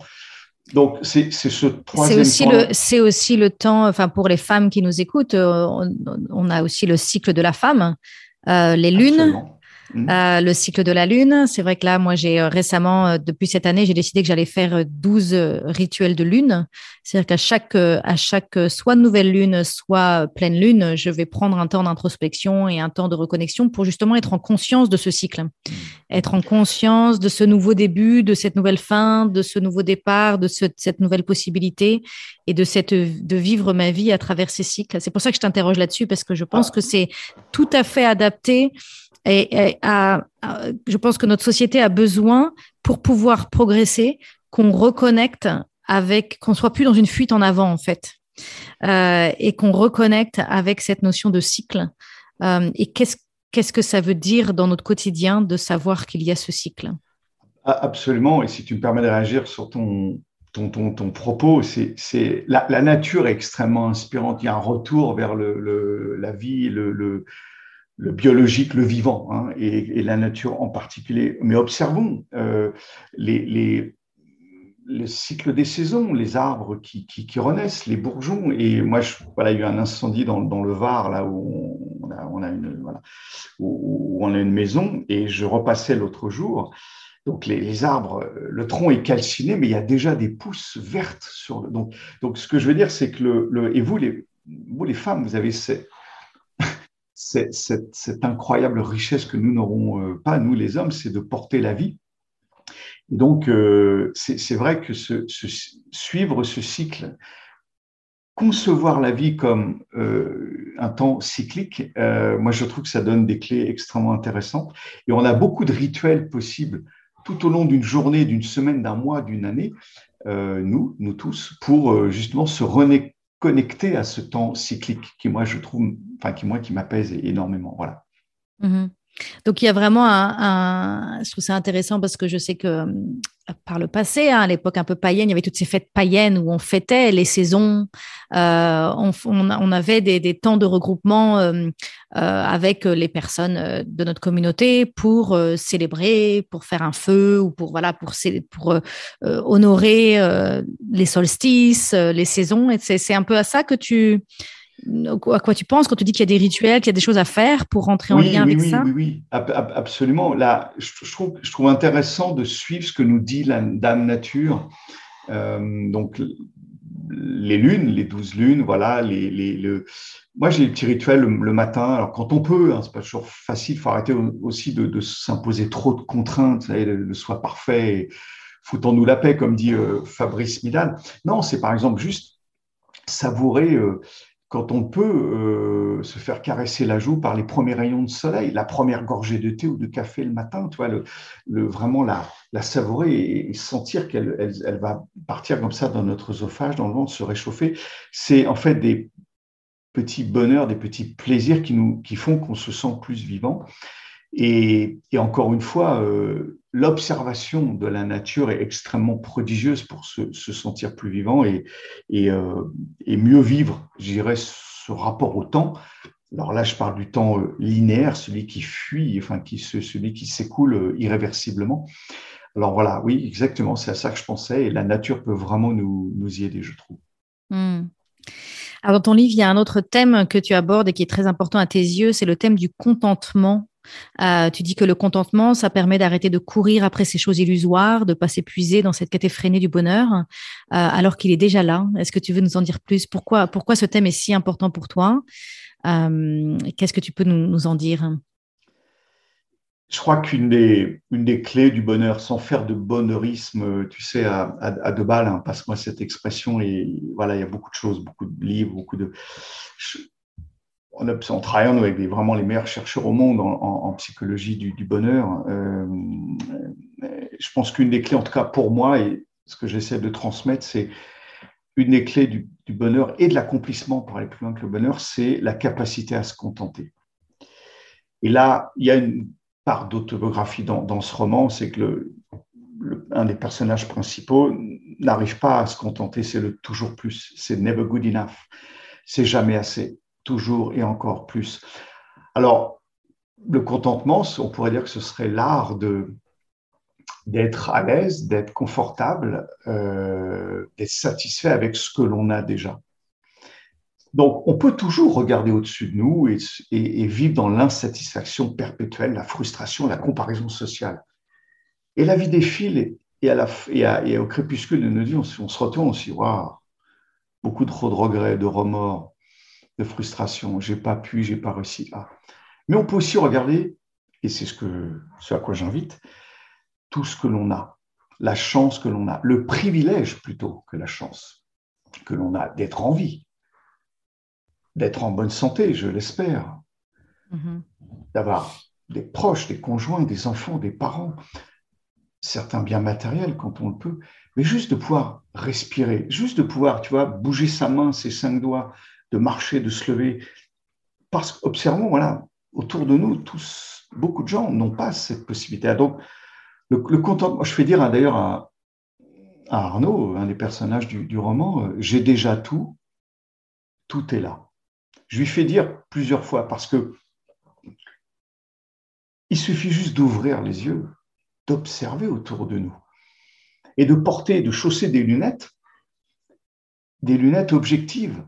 Donc, c'est ce troisième c'est aussi C'est aussi le temps, enfin, pour les femmes qui nous écoutent, on, a aussi le cycle de la femme, les lunes, Mm. Euh, le cycle de la lune, c'est vrai que là, moi, j'ai euh, récemment, euh, depuis cette année, j'ai décidé que j'allais faire 12 rituels de lune. C'est-à-dire qu'à chaque, à chaque soit nouvelle lune, soit pleine lune, je vais prendre un temps d'introspection et un temps de reconnexion pour justement être en conscience de ce cycle. Mm. Être en conscience de ce nouveau début, de cette nouvelle fin, de ce nouveau départ, de cette nouvelle possibilité et de cette, de vivre ma vie à travers ces cycles. C'est pour ça que je t'interroge là-dessus parce que je pense ah. que c'est tout à fait adapté et, je pense que notre société a besoin, pour pouvoir progresser, qu'on reconnecte avec, qu'on soit plus dans une fuite en avant en fait, euh, et qu'on reconnecte avec cette notion de cycle. Euh, et qu'est-ce qu'est-ce que ça veut dire dans notre quotidien de savoir qu'il y a ce cycle? Absolument. Et si tu me permets de réagir sur ton, ton, ton, ton propos, c'est la, la, nature est extrêmement inspirante. Il y a un retour vers le, la vie, le, le biologique, le vivant, hein, et, la nature en particulier. Mais observons euh, les, les, le cycle des saisons, les arbres qui, renaissent, les bourgeons. Et moi, voilà, il y a eu un incendie dans, le Var, là où on a, on une, maison, et je repassais l'autre jour. Donc les, arbres, le tronc est calciné, mais il y a déjà des pousses vertes sur le. Donc, donc ce que je veux dire, c'est que le, le, et vous les, vous les femmes, vous avez cette, incroyable richesse que nous n'aurons euh, pas, nous les hommes, c'est de porter la vie. donc, euh, c'est vrai que suivre ce cycle, concevoir la vie comme euh, un temps cyclique, moi je trouve que ça donne des clés extrêmement intéressantes. Et on a beaucoup de rituels possibles tout au long d'une journée, d'une semaine, d'un mois, d'une année, nous, nous tous, pour justement se connecté à ce temps cyclique qui, moi, je trouve, enfin, qui, moi, qui m'apaise énormément. Voilà. Mhm. Donc, il y a vraiment un, Je trouve ça intéressant parce que je sais que par le passé, hein, à l'époque un peu païenne, il y avait toutes ces fêtes païennes où on fêtait les saisons. Euh, on, on, avait des, des, temps de regroupement euh, avec les personnes de notre communauté pour célébrer, pour faire un feu ou pour, voilà, pour, pour honorer les solstices, les saisons. Et c'est un peu à ça que tu à quoi tu penses quand tu dis qu'il y a des rituels, qu'il y a des choses à faire pour rentrer en lien avec oui, ça? Oui, oui, absolument. Là, je, trouve, je trouve intéressant de suivre ce que nous dit la Dame Nature. Euh, donc, les lunes, les douze lunes, voilà. Les, les, le... Moi, j'ai des petits rituels le, matin. Alors, quand on peut, hein, c'est pas toujours facile. Il faut arrêter aussi de, s'imposer trop de contraintes, de, soi parfait. Foutons-nous la paix, comme dit euh, Fabrice Milan. Non, c'est par exemple juste savourer euh, quand on peut euh, se faire caresser la joue par les premiers rayons de soleil, la première gorgée de thé ou de café le matin, tu vois, vraiment la, savourer et, sentir qu'elle elle, va partir comme ça dans notre oesophage, dans le ventre, se réchauffer, c'est en fait des petits bonheurs, des petits plaisirs qui, nous, qui font qu'on se sent plus vivant. Et, encore une fois, euh, l'observation de la nature est extrêmement prodigieuse pour se, sentir plus vivant et, euh, et, mieux vivre, je dirais, ce rapport au temps. Alors là, je parle du temps euh, linéaire, celui qui fuit, enfin qui, celui qui s'écoule irréversiblement. Alors voilà, oui, exactement, c'est à ça que je pensais et la nature peut vraiment nous, nous y aider, je trouve. Hmm. Alors, dans ton livre, il y a un autre thème que tu abordes et qui est très important à tes yeux, c'est le thème du contentement euh, tu dis que le contentement, ça permet d'arrêter de courir après ces choses illusoires, de pas s'épuiser dans cette quête effrénée du bonheur, euh, alors qu'il est déjà là. Est-ce que tu veux nous en dire plus? Pourquoi, pourquoi ce thème est si important pour toi? Euh, Qu'est-ce que tu peux nous, en dire? Je crois qu'une des, clés du bonheur, sans faire de bonheurisme, tu sais, à, à, deux balles, hein, passe-moi cette expression, et voilà, il y a beaucoup de choses, beaucoup de livres, beaucoup de on, on travaille avec vraiment les meilleurs chercheurs au monde en, psychologie du, bonheur. Euh, je pense qu'une des clés, en tout cas pour moi, et ce que j'essaie de transmettre, c'est une des clés du, bonheur et de l'accomplissement pour aller plus loin que le bonheur, c'est la capacité à se contenter. Et là, il y a une part d'autobiographie dans, ce roman, c'est que le, un des personnages principaux n'arrive pas à se contenter, c'est le toujours plus, c'est never good enough, c'est jamais assez toujours et encore plus. Alors, le contentement, on pourrait dire que ce serait l'art de d'être à l'aise, d'être confortable, euh, d'être satisfait avec ce que l'on a déjà. Donc, on peut toujours regarder au-dessus de nous et, vivre dans l'insatisfaction perpétuelle, la frustration, la comparaison sociale. Et la vie défile et, au crépuscule de nos vies, on, se retourne, on se dit, beaucoup trop de regrets, de remords, de frustration, j'ai pas pu, j'ai pas réussi là. Mais on peut aussi regarder, et c'est ce, que, ce à quoi j'invite, tout ce que l'on a, la chance que l'on a, le privilège plutôt que la chance que l'on a d'être en vie, d'être en bonne santé, je l'espère, mm-hmm. d'avoir des proches, des conjoints, des enfants, des parents, certains biens matériels quand on le peut, mais juste de pouvoir respirer, juste de pouvoir, tu vois, bouger sa main, ses cinq doigts, de marcher, de se lever. Parce qu'observons, voilà, autour de nous, tous, beaucoup de gens n'ont pas cette possibilité. Donc, le, contentement, je fais dire d'ailleurs à, Arnaud, un des personnages du, roman, euh, j'ai déjà tout, tout est là. Je lui fais dire plusieurs fois parce que il suffit juste d'ouvrir les yeux, d'observer autour de nous et de porter, de chausser des lunettes, des lunettes objectives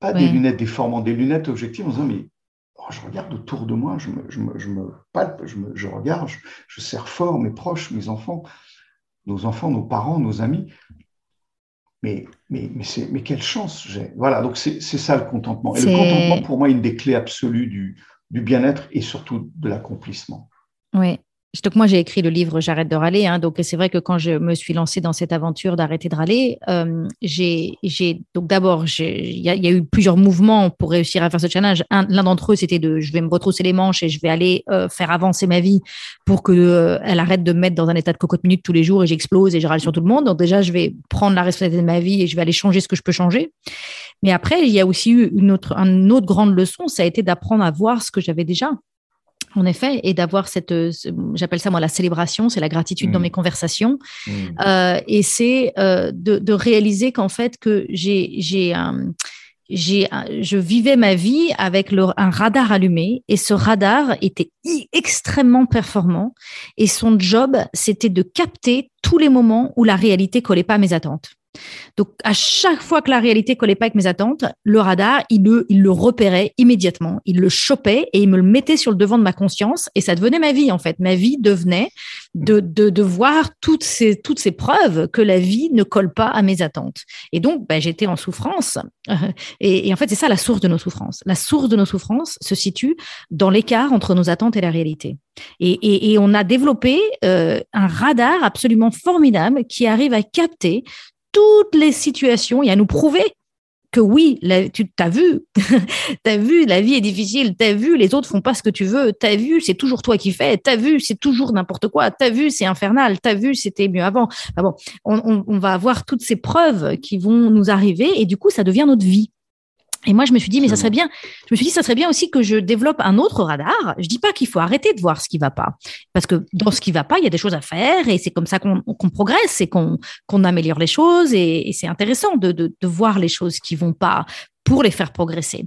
pas des lunettes déformantes, des lunettes objectives en disant, mais oh, je regarde autour de moi, je me, je me, je me palpe, je, me, je regarde, je, je, serre fort mes proches, mes enfants, nos enfants, nos parents, nos amis. Mais, mais, mais, mais quelle chance j'ai. Voilà, donc c'est ça le contentement. Et le contentement, pour moi, est une des clés absolues du, du bien-être et surtout de l'accomplissement. Oui, donc moi j'ai écrit le livre J'arrête de râler. Hein, donc c'est vrai que quand je me suis lancée dans cette aventure d'arrêter de râler, euh, j'ai donc d'abord il y, a eu plusieurs mouvements pour réussir à faire ce challenge. L'un d'entre eux c'était de je vais me retrousser les manches et je vais aller euh, faire avancer ma vie pour que euh, elle arrête de me mettre dans un état de cocotte minute tous les jours et j'explose et je râle sur tout le monde. Donc déjà je vais prendre la responsabilité de ma vie et je vais aller changer ce que je peux changer. Mais après il y a aussi eu une autre une autre grande leçon, ça a été d'apprendre à voir ce que j'avais déjà en effet, et d'avoir cette, euh, j'appelle ça moi la célébration, c'est la gratitude dans mmh. mes conversations, mmh. euh, et c'est euh, de, réaliser qu'en fait que j'ai, j'ai, j'ai, je vivais ma vie avec un radar allumé, et ce radar était extrêmement performant, et son job c'était de capter tous les moments où la réalité collait pas à mes attentes. Donc, à chaque fois que la réalité collait pas avec mes attentes, le radar, il le, repérait immédiatement. Il le chopait et il me le mettait sur le devant de ma conscience et ça devenait ma vie, en fait. Ma vie devenait de, voir toutes ces, toutes ces preuves que la vie ne colle pas à mes attentes. Et donc, ben, j'étais en souffrance. Et, en fait, c'est ça la source de nos souffrances. La source de nos souffrances se situe dans l'écart entre nos attentes et la réalité. Et, et, on a développé euh, un radar absolument formidable qui arrive à capter toutes les situations et à nous prouver que oui, tu as vu, tu as vu, la vie est difficile, tu as vu, les autres font pas ce que tu veux, tu as vu, c'est toujours toi qui fais, tu as vu, c'est toujours n'importe quoi, tu as vu, c'est infernal, tu as vu, c'était mieux avant. on, va avoir toutes ces preuves qui vont nous arriver et du coup, ça devient notre vie. Et moi, je me suis dit, mais ça serait bien. Je me suis dit, ça serait bien aussi que je développe un autre radar. Je dis pas qu'il faut arrêter de voir ce qui va pas, parce que dans ce qui va pas, il y a des choses à faire, et c'est comme ça qu'on progresse et qu'on améliore les choses, et, c'est intéressant de, de, de, voir les choses qui vont pas pour les faire progresser.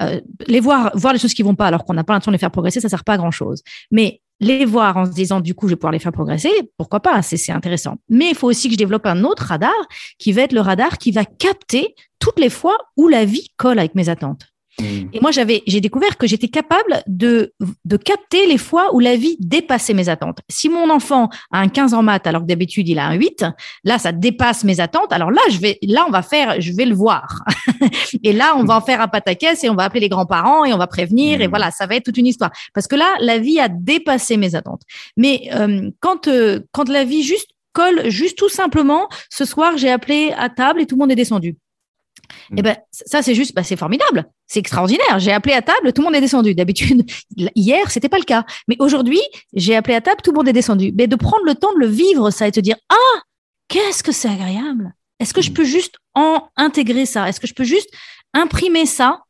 Euh, les voir, voir les choses qui vont pas, alors qu'on n'a pas l'intention de les faire progresser, ça sert pas à grand chose. Mais les voir en se disant du coup je vais pouvoir les faire progresser, pourquoi pas, c'est intéressant. Mais il faut aussi que je développe un autre radar qui va être le radar qui va capter toutes les fois où la vie colle avec mes attentes. Mm. Et moi, j'avais, j'ai découvert que j'étais capable de, de capter les fois où la vie dépassait mes attentes. Si mon enfant a un 15 en maths alors que d'habitude il a un 8, là, ça dépasse mes attentes. Alors là, je vais, là, on va faire, je vais le voir. et là, on va en faire un pataquès et on va appeler les grands-parents et on va prévenir et mm. voilà, ça va être toute une histoire. Parce que là, la vie a dépassé mes attentes. Mais euh, quand, euh, quand la vie juste colle, juste tout simplement, ce soir, j'ai appelé à table et tout le monde est descendu Et eh ben, ça, c'est juste, bah, c'est formidable. C'est extraordinaire. J'ai appelé à table, tout le monde est descendu. D'habitude, hier, c'était pas le cas. Mais aujourd'hui, j'ai appelé à table, tout le monde est descendu. Mais de prendre le temps de le vivre, ça, et de se dire, ah, qu'est-ce que c'est agréable. Est-ce que je mm. peux juste en intégrer ça? Est-ce que je peux juste imprimer ça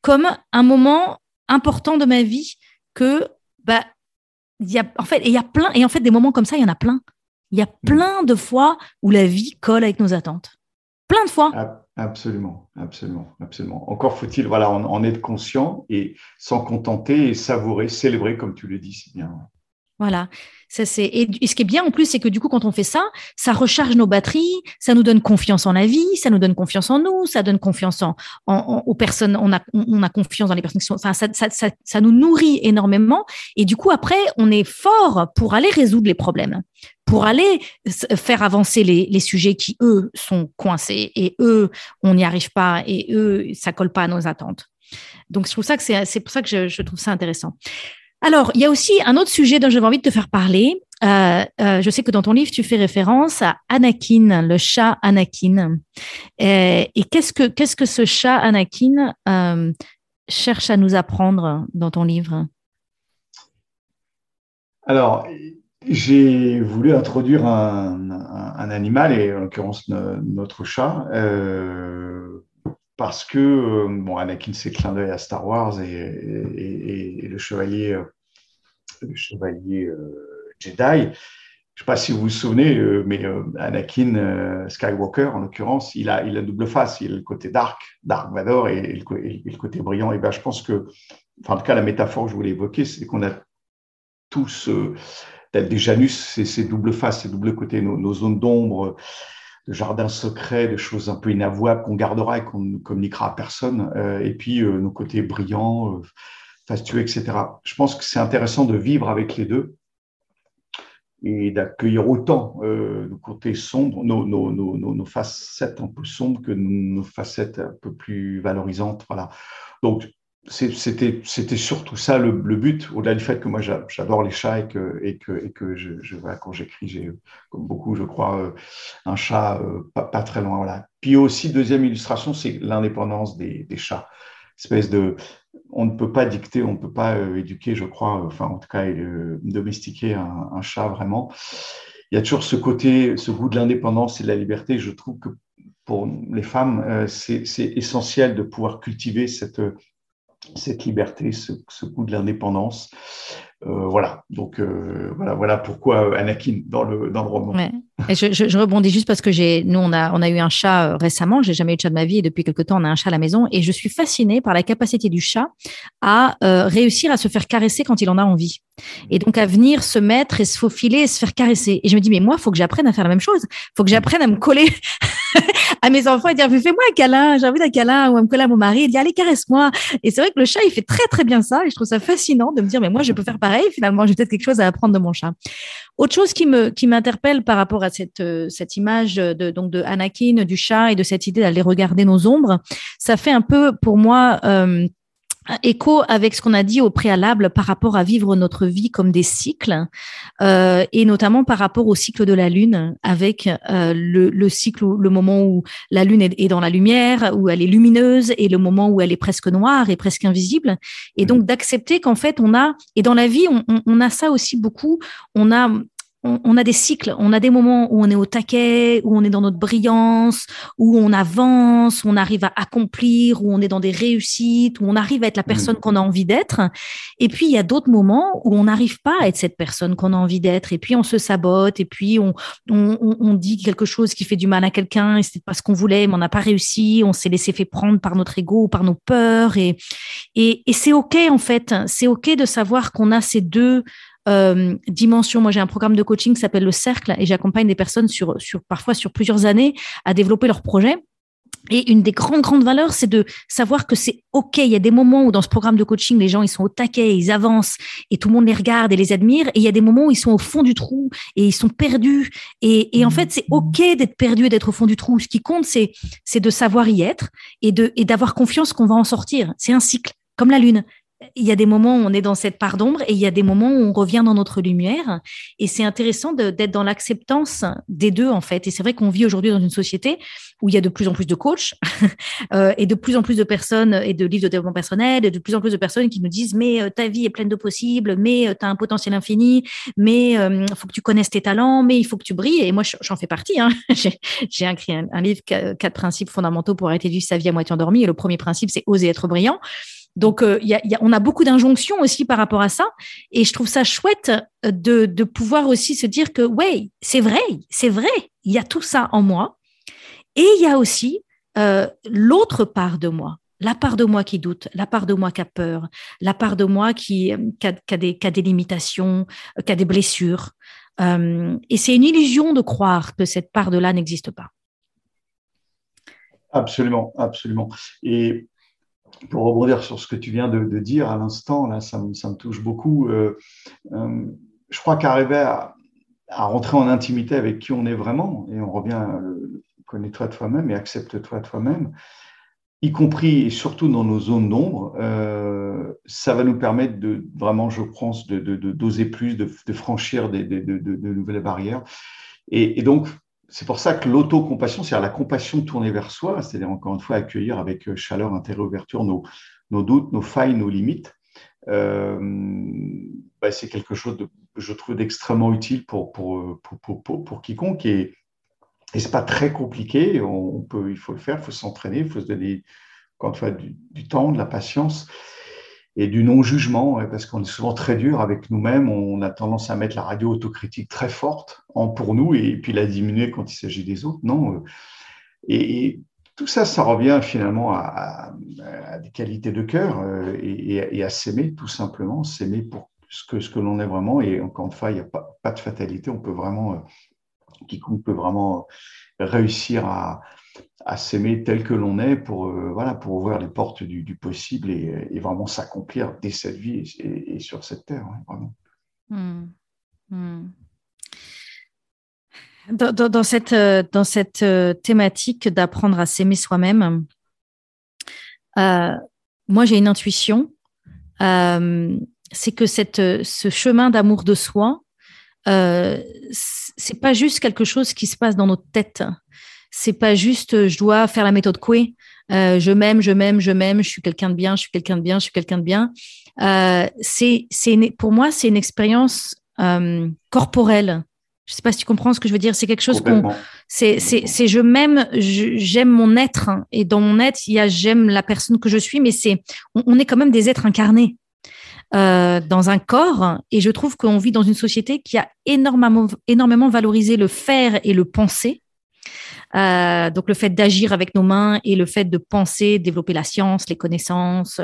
comme un moment important de ma vie que, bah, il y a, en fait, il y a plein, et en fait, des moments comme ça, il y en a plein. Il y a mm. plein de fois où la vie colle avec nos attentes. Plein de fois. Absolument, absolument, absolument. Encore faut-il voilà, en, être conscient et s'en contenter et savourer, célébrer, comme tu le dis si bien. Voilà. Ça, c'est, et ce qui est bien en plus, c'est que du coup, quand on fait ça, ça recharge nos batteries, ça nous donne confiance en la vie, ça nous donne confiance en nous, ça donne confiance aux personnes, on a, on a confiance dans les personnes qui sont, enfin, ça, nous nourrit énormément. Et du coup, après, on est fort pour aller résoudre les problèmes pour aller faire avancer les, sujets qui, eux, sont coincés et eux, on n'y arrive pas et eux, ça colle pas à nos attentes. Donc, c'est pour ça que c'est pour ça que je, je, trouve ça intéressant. Alors, il y a aussi un autre sujet dont j'avais envie de te faire parler. Euh, euh, je sais que dans ton livre, tu fais référence à Anakin, le chat Anakin. Et, et qu'est-ce que qu'est-ce que ce chat Anakin euh, cherche à nous apprendre dans ton livre? Alors, j'ai voulu introduire un, un, animal, et en l'occurrence notre chat, euh, parce que euh, bon, Anakin c'est clin d'œil à Star Wars et, le chevalier, chevalier euh, Jedi. Je ne sais pas si vous vous souvenez, euh, mais Anakin Skywalker, en l'occurrence, il a, il a double face. Il a le côté dark, Dark Vador, et, le, côté brillant. Et ben, je pense que, enfin, en tout cas, la métaphore que je voulais évoquer, c'est qu'on a tous des Janus, ces doubles faces, ces doubles côtés, nos, zones d'ombre, de jardins secrets, de choses un peu inavouables qu'on gardera et qu'on ne communiquera à personne, euh, et puis euh, nos côtés brillants, euh, fastueux, etc. Je pense que c'est intéressant de vivre avec les deux et d'accueillir autant nos côtés sombres, nos, nos, facettes un peu sombres que nos facettes un peu plus valorisantes. Voilà. Donc, c'était surtout ça le, but au-delà du fait que moi j'adore les chats et que et que et que quand j'écris j'ai comme beaucoup je crois euh, un chat euh, pas, très loin voilà. Puis aussi deuxième illustration c'est l'indépendance des, chats. Espèce de on ne peut pas dicter on ne peut pas euh, éduquer je crois enfin en tout cas domestiquer un, chat vraiment. Il y a toujours ce côté ce goût de l'indépendance et de la liberté. Je trouve que pour les femmes c'est essentiel de pouvoir cultiver cette cette liberté, ce, goût de l'indépendance. Euh, voilà, donc euh, voilà, voilà pourquoi Anakin dans le, dans le roman. Je, rebondis juste parce que j'ai, nous on a, eu un chat euh, récemment. J'ai jamais eu de chat de ma vie et depuis quelque temps on a un chat à la maison et je suis fascinée par la capacité du chat à euh, réussir à se faire caresser quand il en a envie. Et donc à venir se mettre et se faufiler et se faire caresser. Et je me dis mais moi faut que j'apprenne à faire la même chose. Faut que j'apprenne à me coller à mes enfants et dire fais-moi un câlin, j'ai envie d'un câlin ou à me coller à mon mari et dire allez caresse-moi. Et c'est vrai que le chat il fait très très bien ça et je trouve ça fascinant de me dire mais moi je peux faire pareil. Finalement j'ai peut-être quelque chose à apprendre de mon chat. Autre chose qui m'interpelle par rapport à cette euh, cette image de donc de Anakin du chat et de cette idée d'aller regarder nos ombres, ça fait un peu pour moi euh, écho avec ce qu'on a dit au préalable par rapport à vivre notre vie comme des cycles euh, et notamment par rapport au cycle de la lune avec euh, le, le, cycle le moment où la lune est, dans la lumière où elle est lumineuse et le moment où elle est presque noire et presque invisible. Et donc d'accepter qu'en fait on a et dans la vie on, on, on, a ça aussi beaucoup. On a on, a des cycles, on a des moments où on est au taquet, où on est dans notre brillance, où on avance, où on arrive à accomplir, où on est dans des réussites, où on arrive à être la personne mm. qu'on a envie d'être. Et puis, il y a d'autres moments où on n'arrive pas à être cette personne qu'on a envie d'être. Et puis, on se sabote, et puis on, on, on dit quelque chose qui fait du mal à quelqu'un, et c'est pas ce qu'on voulait, mais on n'a pas réussi, on s'est laissé fait prendre par notre ego, par nos peurs. Et, et, et c'est OK, en fait. C'est OK de savoir qu'on a ces deux euh, dimension. Moi, j'ai un programme de coaching qui s'appelle le Cercle et j'accompagne des personnes sur, sur parfois sur plusieurs années à développer leur projet. Et une des grandes, grandes valeurs, c'est de savoir que c'est OK. Il y a des moments où dans ce programme de coaching, les gens, ils sont au taquet, ils avancent et tout le monde les regarde et les admire. Et il y a des moments où ils sont au fond du trou et ils sont perdus. Et, et en fait, c'est OK d'être perdu et d'être au fond du trou. Ce qui compte, c'est, c'est de savoir y être et de, et d'avoir confiance qu'on va en sortir. C'est un cycle, comme la lune il y a des moments où on est dans cette part d'ombre et il y a des moments où on revient dans notre lumière. Et c'est intéressant d'être dans l'acceptance des deux, en fait. Et c'est vrai qu'on vit aujourd'hui dans une société où il y a de plus en plus de coachs euh, et de plus en plus de personnes et de livres de développement personnel et de plus en plus de personnes qui nous disent mais euh, ta vie est pleine de possibles, mais euh, tu as un potentiel infini, mais il faut que tu connaisses tes talents, mais il faut que tu brilles. Et moi, j'en fais partie. Hein. J'ai écrit un, livre, quatre principes fondamentaux pour arrêter de vivre sa vie à moitié endormie. Et le premier principe, c'est oser être brillant. Donc, euh, on a beaucoup d'injonctions aussi par rapport à ça. Et je trouve ça chouette euh, de, pouvoir aussi se dire que, ouais, c'est vrai, c'est vrai, il y a tout ça en moi. Et il y a aussi euh, l'autre part de moi, la part de moi qui doute, la part de moi qui a peur, la part de moi qui, a, des, limitations, qui a des blessures. Et c'est une illusion de croire que cette part de là n'existe pas. Absolument, absolument. Et pour rebondir sur ce que tu viens de, dire à l'instant, là, ça me, touche beaucoup. Euh, euh, je crois qu'arriver à, rentrer en intimité avec qui on est vraiment, et on revient, euh, connais-toi toi-même et accepte-toi toi-même, y compris et surtout dans nos zones d'ombre, ça va nous permettre de vraiment, je pense, d'oser plus, de, franchir des, de, nouvelles barrières. Et donc, c'est pour ça que l'autocompassion, c'est-à-dire la compassion tournée vers soi, c'est-à-dire encore une fois accueillir avec euh, chaleur, intérêt, ouverture nos, nos doutes, nos failles, nos limites, euh, bah, c'est quelque chose, de, je trouve, d'extrêmement utile pour, pour, pour, pour, pour quiconque. Et, et ce n'est pas très compliqué, on peut, il faut le faire, il faut s'entraîner, il faut se donner encore une fois, du, du temps, de la patience et du non-jugement, parce qu'on est souvent très dur avec nous-mêmes. On a tendance à mettre la radio autocritique très forte en, pour nous et puis la diminuer quand il s'agit des autres. Non. Euh, et, tout ça, ça revient finalement à, des qualités de cœur euh, et, à s'aimer, tout simplement, s'aimer pour ce que, ce que l'on est vraiment. Et encore une fois, il n'y a pas, pas, de fatalité. On peut vraiment, euh, quiconque peut vraiment réussir à, s'aimer tel que l'on est pour, euh, voilà, pour ouvrir les portes du, possible et, vraiment s'accomplir dès cette vie et, sur cette terre. Hein, vraiment. Mmh. Mmh. Dans, cette, euh, dans cette euh, thématique d'apprendre à s'aimer soi-même, moi j'ai une intuition, c'est que cette, ce chemin d'amour de soi, c'est pas juste quelque chose qui se passe dans notre tête c'est pas juste je dois faire la méthode Coué. Euh, je m'aime, je m'aime, je m'aime, je suis quelqu'un de bien, je suis quelqu'un de bien, je suis quelqu'un de bien. Euh, c'est, pour moi, c'est une expérience euh, corporelle. Je sais pas si tu comprends ce que je veux dire. C'est quelque chose qu'on, c'est, c'est, c'est je m'aime, j'aime mon être, hein. et dans mon être, il y a j'aime la personne que je suis, mais c'est, on, on est quand même des êtres incarnés. Euh, dans un corps. Et je trouve qu'on vit dans une société qui a énormément, énormément valorisé le faire et le penser. Euh, donc le fait d'agir avec nos mains et le fait de penser, développer la science, les connaissances.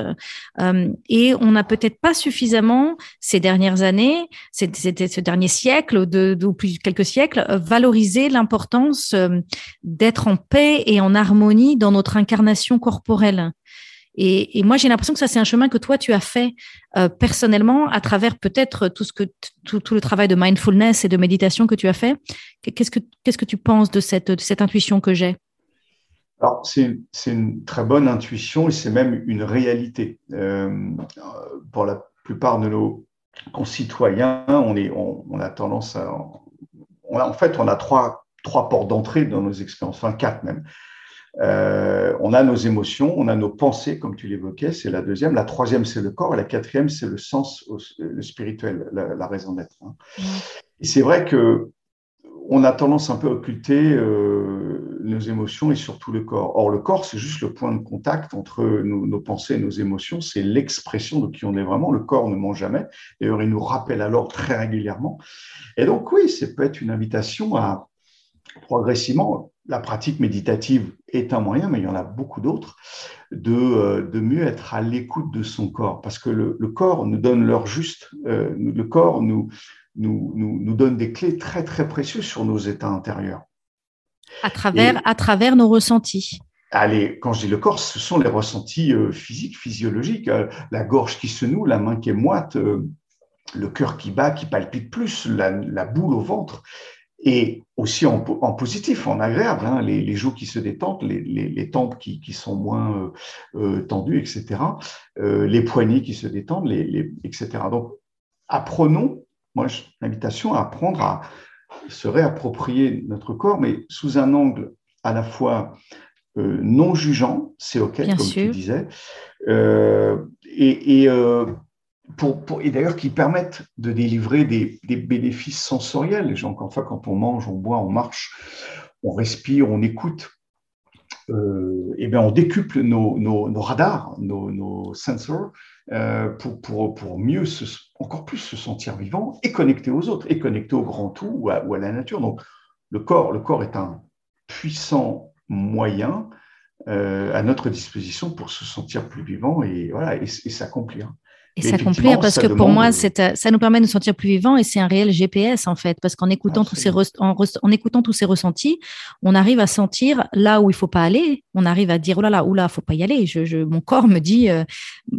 Euh, et on n'a peut-être pas suffisamment ces dernières années, c'était ce dernier siècle de, de, ou plus quelques siècles, valorisé l'importance euh, d'être en paix et en harmonie dans notre incarnation corporelle. Et, moi, j'ai l'impression que ça, c'est un chemin que toi, tu as fait euh, personnellement à travers peut-être tout, tout, le travail de mindfulness et de méditation que tu as fait. Qu'est-ce que, que tu penses de cette, cette intuition que j'ai? Alors, c'est, une très bonne intuition et c'est même une réalité. Euh, pour la plupart de nos concitoyens, on, est, on, a tendance à. En fait, on a trois, trois portes d'entrée dans nos expériences, enfin quatre même. Euh, on a nos émotions, on a nos pensées, comme tu l'évoquais, c'est la deuxième. La troisième, c'est le corps. Et la quatrième, c'est le sens, le spirituel, la, la raison d'être. Hein. Et c'est vrai que on a tendance un peu à occulter euh, nos émotions et surtout le corps. Or, le corps, c'est juste le point de contact entre nos, nos pensées et nos émotions. C'est l'expression de qui on est vraiment. Le corps ne ment jamais. D'ailleurs, il nous rappelle alors très régulièrement. Et donc, oui, ça peut être une invitation à progressivement la pratique méditative est un moyen, mais il y en a beaucoup d'autres, de, euh, de mieux être à l'écoute de son corps, parce que le, le corps nous donne l'heure juste, euh, le corps nous, nous, nous, nous, donne des clés très très précieuses sur nos états intérieurs. À travers, Et, à travers nos ressentis. Allez, quand je dis le corps, ce sont les ressentis euh, physiques, physiologiques, euh, la gorge qui se noue, la main qui est moite, le cœur qui bat, qui palpite plus, la, la boule au ventre et aussi en, positif, en agréable, hein, les, joues qui se détendent, les, tempes qui, sont moins euh, tendues, etc., les poignets qui se détendent, etc. Donc, apprenons, moi, l'invitation à apprendre à se réapproprier notre corps, mais sous un angle à la fois non jugeant, c'est OK, comme tu disais, et, et et d'ailleurs qui permettent de délivrer des, bénéfices sensoriels. Encore une fois, quand on mange, on boit, on marche, on respire, on écoute, euh, et bien on décuple nos, radars, nos, sensors, euh, pour, mieux, encore plus se sentir vivant et connecté aux autres, et connecté au grand tout ou à, la nature. Donc le corps, le corps est un puissant moyen euh, à notre disposition pour se sentir plus vivant et, voilà, et s'accomplir et s'accomplir parce que pour moi, euh, ça nous permet de nous sentir plus vivants et c'est un réel GPS en fait, parce qu'en écoutant tous ces en, écoutant tous ces ressentis, on arrive à sentir là où il faut pas aller. On arrive à dire oh là là, oula, faut pas y aller. Je, mon corps me dit, euh,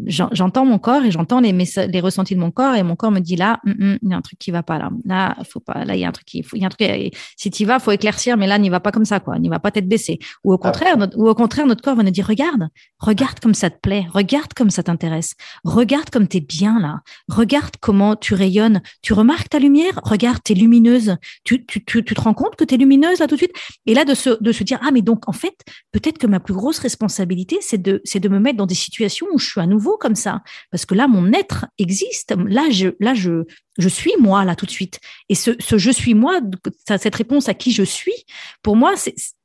j'entends mon corps et j'entends les, les ressentis de mon corps et mon corps me dit là, hum, hum, il y a un truc qui va pas là. Là, faut pas. Là, il y a un truc qui, il y a un truc. Si tu y vas, faut éclaircir, mais là, n'y va pas comme ça quoi. N'y va pas tête baissée. Ou au contraire, notre, ou au contraire, notre corps va nous dire regarde, regarde comme ça te plaît, regarde comme ça t'intéresse, regarde comme t'es bien là. Regarde comment tu rayonnes. Tu remarques ta lumière? Regarde, t'es lumineuse. Tu, tu, tu, tu, te rends compte que tu es lumineuse là tout de suite? Et là, de se, de se dire, ah mais donc en fait, peut-être que ma plus grosse responsabilité, c'est de, c'est de me mettre dans des situations où je suis à nouveau comme ça. Parce que là, mon être existe. Là, je, là, je, je suis moi là tout de suite. Et ce, ce je suis moi, cette réponse à qui je suis, pour moi,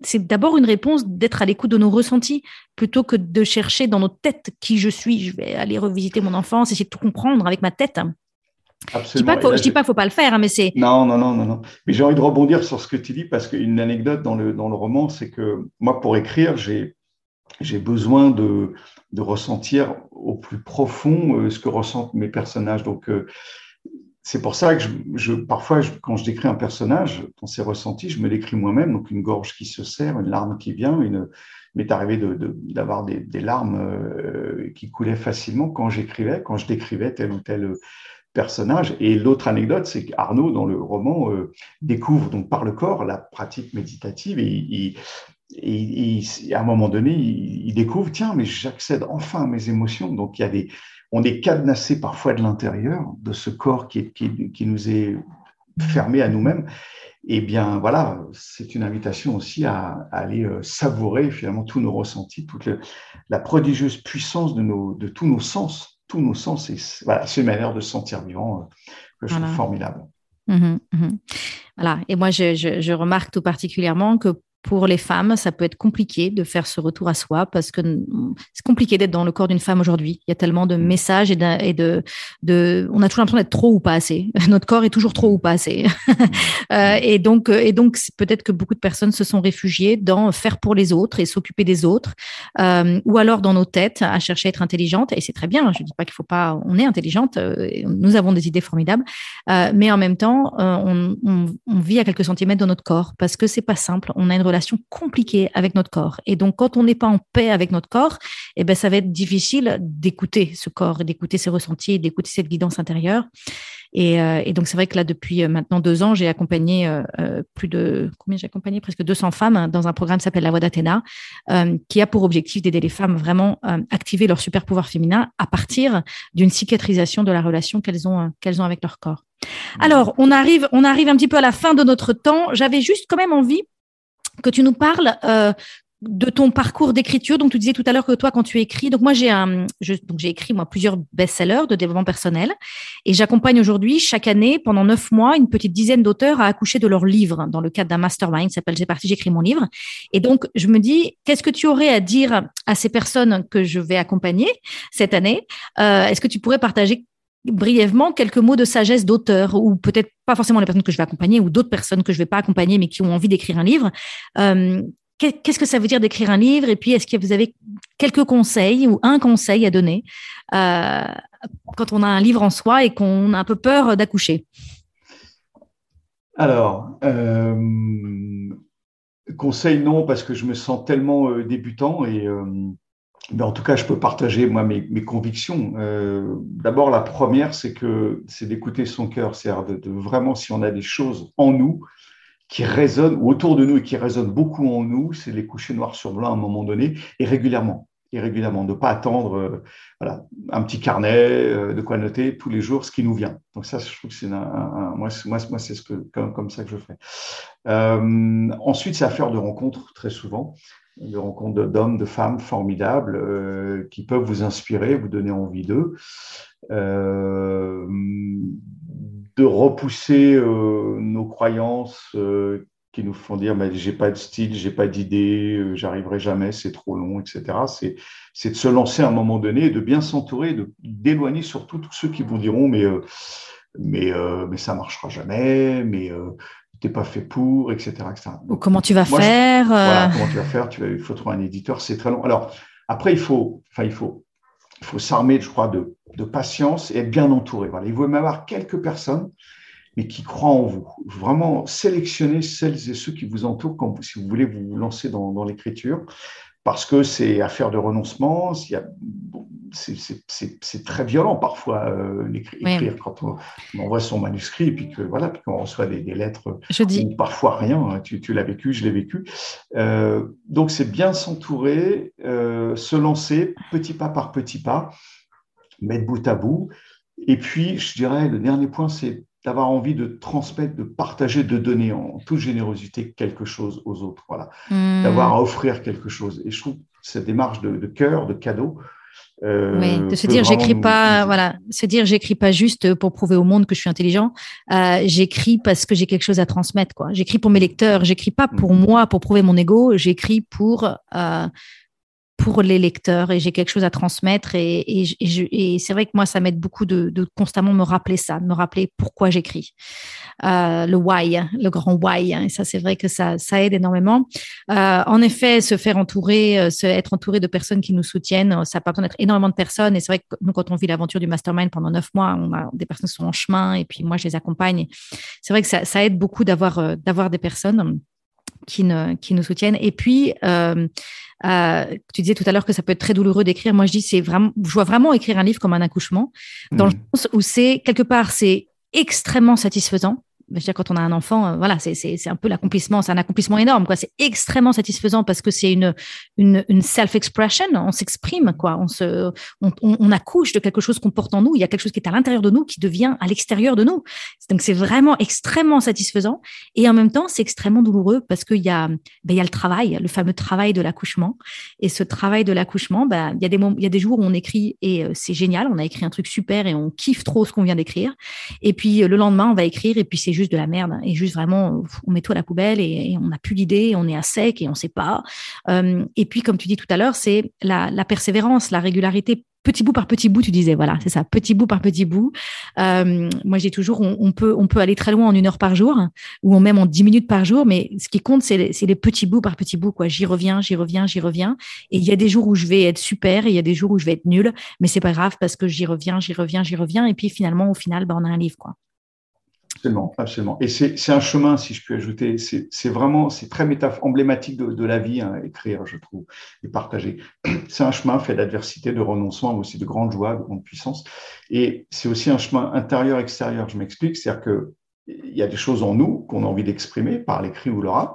c'est d'abord une réponse d'être à l'écoute de nos ressentis plutôt que de chercher dans notre tête qui je suis. Je vais aller revisiter mon enfance, essayer de tout comprendre avec ma tête. Absolument. Je ne dis pas qu'il ne faut pas le faire, hein, mais c'est. Non, non, non, non, non. Mais j'ai envie de rebondir sur ce que tu dis parce qu'une anecdote dans le, dans le roman, c'est que moi, pour écrire, j'ai j'ai besoin de, de ressentir au plus profond euh, ce que ressentent mes personnages. Donc, euh, c'est pour ça que je, parfois, quand je décris un personnage, dans ses ressentis, je me décris moi-même, donc une gorge qui se serre, une larme qui vient, une, m'est arrivé d'avoir de, des, larmes euh, qui coulaient facilement quand j'écrivais, quand je décrivais tel ou tel personnage. Et l'autre anecdote, c'est qu'Arnaud, dans le roman, euh, découvre donc par le corps la pratique méditative et, à un moment donné, il, il découvre, tiens, mais j'accède enfin à mes émotions. Donc il y a des, on est cadenassé parfois de l'intérieur de ce corps qui, qui, nous est fermé à nous-mêmes. Et eh bien voilà, c'est une invitation aussi à, aller euh, savourer finalement tous nos ressentis, toute la prodigieuse puissance de, nos, de tous nos sens, tous nos sens. Et voilà, c'est une manière de se sentir vivant euh, que je trouve formidable. Mmh mmh voilà. Et moi, je, remarque tout particulièrement que pour les femmes, ça peut être compliqué de faire ce retour à soi parce que c'est compliqué d'être dans le corps d'une femme aujourd'hui. Il y a tellement de mm. messages et de, de, on a toujours l'impression d'être trop ou pas assez. Notre corps est toujours trop ou pas assez. Euh, et donc, et donc, peut-être que beaucoup de personnes se sont réfugiées dans faire pour les autres et s'occuper des autres, euh, ou alors dans nos têtes à chercher à être intelligente. Et c'est très bien. Je dis pas qu'il faut pas, on est intelligente. Euh, nous avons des idées formidables, mais en même temps, on, on, vit à quelques centimètres de notre corps parce que c'est pas simple. On a une relation compliquée avec notre corps. Et donc, quand on n'est pas en paix avec notre corps, eh ben, ça va être difficile d'écouter ce corps d'écouter ses ressentis, d'écouter cette guidance intérieure. Et, euh, et donc, c'est vrai que là, depuis euh, maintenant deux ans, j'ai accompagné euh, plus de, combien j'ai accompagné? Presque 200 femmes hein, dans un programme qui s'appelle La Voix d'Athéna, qui a pour objectif d'aider les femmes vraiment à activer leur super pouvoir féminin à partir d'une cicatrisation de la relation qu'elles ont, qu'elles ont avec leur corps. Alors, on arrive, on arrive un petit peu à la fin de notre temps. J'avais juste quand même envie que tu nous parles euh, de ton parcours d'écriture. Donc, tu disais tout à l'heure que toi, quand tu écris, donc moi, j'ai un, donc j'ai écrit moi plusieurs best-sellers de développement personnel, et j'accompagne aujourd'hui chaque année pendant neuf mois une petite dizaine d'auteurs à accoucher de leur livre dans le cadre d'un mastermind qui s'appelle J'ai parti, j'écris mon livre. Et donc, je me dis, qu'est-ce que tu aurais à dire à ces personnes que je vais accompagner cette année? Euh, Est-ce que tu pourrais partager brièvement quelques mots de sagesse d'auteur, ou peut-être pas forcément les personnes que je vais accompagner, ou d'autres personnes que je vais pas accompagner, mais qui ont envie d'écrire un livre. Euh, qu'est-ce que ça veut dire d'écrire un livre Et puis, est-ce que vous avez quelques conseils ou un conseil à donner euh, quand on a un livre en soi et qu'on a un peu peur d'accoucher? Alors, euh, conseil non, parce que je me sens tellement débutant et mais en tout cas, je peux partager moi mes, convictions. Euh, D'abord, la première, c'est que c'est d'écouter son cœur, c'est de, de, vraiment si on a des choses en nous qui résonnent autour de nous et qui résonnent beaucoup en nous, c'est les coucher noir sur blanc à un moment donné et régulièrement. Et régulièrement, ne pas attendre euh, voilà, un petit carnet, euh, de quoi noter tous les jours ce qui nous vient. Donc ça, je trouve que c'est un, moi, moi, c'est ce que, comme, comme, ça que je fais. Ensuite, c'est affaire de rencontres très souvent, de rencontres d'hommes, de femmes formidables euh, qui peuvent vous inspirer, vous donner envie d'eux. Euh, de repousser euh, nos croyances qui nous font dire mais j'ai pas de style, j'ai pas d'idée, j'arriverai jamais, c'est trop long, etc. C'est de se lancer à un moment donné, de bien s'entourer, d'éloigner surtout tous ceux qui vous diront mais mais mais ça marchera jamais, mais t'es pas fait pour, etc. Ou comment tu vas faire voilà, Comment tu vas faire Tu vas, il faut trouver un éditeur, c'est très long. Alors après il faut, enfin il faut il faut s'armer, je crois, de, patience et être bien entouré. Voilà. Il vaut même avoir quelques personnes, mais qui croient en vous. Vraiment sélectionner celles et ceux qui vous entourent quand si vous voulez vous lancer dans, l'écriture, parce que c'est affaire de renoncement. C'est très violent parfois euh, écrire quand on, envoie son manuscrit et puis que voilà, puis qu'on reçoit des, lettres je dis... ou parfois rien. Hein. Tu, l'as vécu, je l'ai vécu. Euh, donc c'est bien s'entourer, euh, se lancer petit pas par petit pas, mettre bout à bout. Et puis, je dirais, le dernier point, c'est d'avoir envie de transmettre, de partager, de donner en toute générosité quelque chose aux autres. Voilà. Hmm. D'avoir à offrir quelque chose. Et je trouve cette démarche de, de cœur, de cadeau, euh, oui, de se dire j'écris pas, voilà, se dire j'écris pas juste pour prouver au monde que je suis intelligent. Euh, j'écris parce que j'ai quelque chose à transmettre, quoi. J'écris pour mes lecteurs. J'écris pas pour hmm. moi, pour prouver mon ego. J'écris pour euh, pour les lecteurs et j'ai quelque chose à transmettre. Et, et, c'est vrai que moi, ça m'aide beaucoup de, constamment me rappeler ça, de me rappeler pourquoi j'écris. Euh, le why, le grand why. Et ça, c'est vrai que ça, ça aide énormément. Euh, en effet, se faire entourer, euh, se, être entouré de personnes qui nous soutiennent, ça peut besoin d'être énormément de personnes. Et c'est vrai que nous, quand on vit l'aventure du mastermind pendant neuf mois, on a des personnes sont en chemin et puis moi, je les accompagne. C'est vrai que ça, ça aide beaucoup d'avoir d'avoir des personnes qui, ne, qui nous soutiennent. Et puis, euh, euh, tu disais tout à l'heure que ça peut être très douloureux d'écrire. Moi, je dis, c'est vraiment, je vois vraiment écrire un livre comme un accouchement, dans le mmh. sens où c'est quelque part, c'est extrêmement satisfaisant je veux dire, quand on a un enfant, euh, voilà, c'est un peu l'accomplissement, c'est un accomplissement énorme, quoi. C'est extrêmement satisfaisant parce que c'est une, self-expression, on s'exprime, quoi. On accouche de quelque chose qu'on porte en nous. Il y a quelque chose qui est à l'intérieur de nous qui devient à l'extérieur de nous. Donc c'est vraiment extrêmement satisfaisant et en même temps c'est extrêmement douloureux parce qu'il y a, ben, y a le travail, le fameux travail de l'accouchement. Et ce travail de l'accouchement, ben, il y a des moments, il y a des jours où on écrit et euh, c'est génial, on a écrit un truc super et on kiffe trop ce qu'on vient d'écrire. Et puis le lendemain on va écrire et puis c'est juste de la merde et juste vraiment on met tout à la poubelle et, on n'a plus d'idée, on est à sec et on sait pas. Euh, et puis comme tu dis tout à l'heure, c'est la, persévérance, la régularité petit bout par petit bout, tu disais, voilà, c'est ça, petit bout par petit bout. Euh, moi, j'ai toujours, on, peut, on peut aller très loin en une heure par jour, ou même en dix minutes par jour, mais ce qui compte, c'est les, les, petits bouts par petits bouts, quoi. J'y reviens, j'y reviens, j'y reviens. Et il y a des jours où je vais être super, et il y a des jours où je vais être nul, mais c'est pas grave parce que j'y reviens, j'y reviens, j'y reviens, et puis finalement, au final, bah, on a un livre, quoi. Absolument, absolument. Et c'est un chemin, si je peux ajouter, c'est vraiment, c'est très emblématique de, la vie, hein, écrire, je trouve, et partager. C'est un chemin fait d'adversité, de renoncement, mais aussi de grande joie, de grande puissance. Et c'est aussi un chemin intérieur-extérieur. Je m'explique, c'est-à-dire qu'il y a des choses en nous qu'on a envie d'exprimer par l'écrit ou l'oral,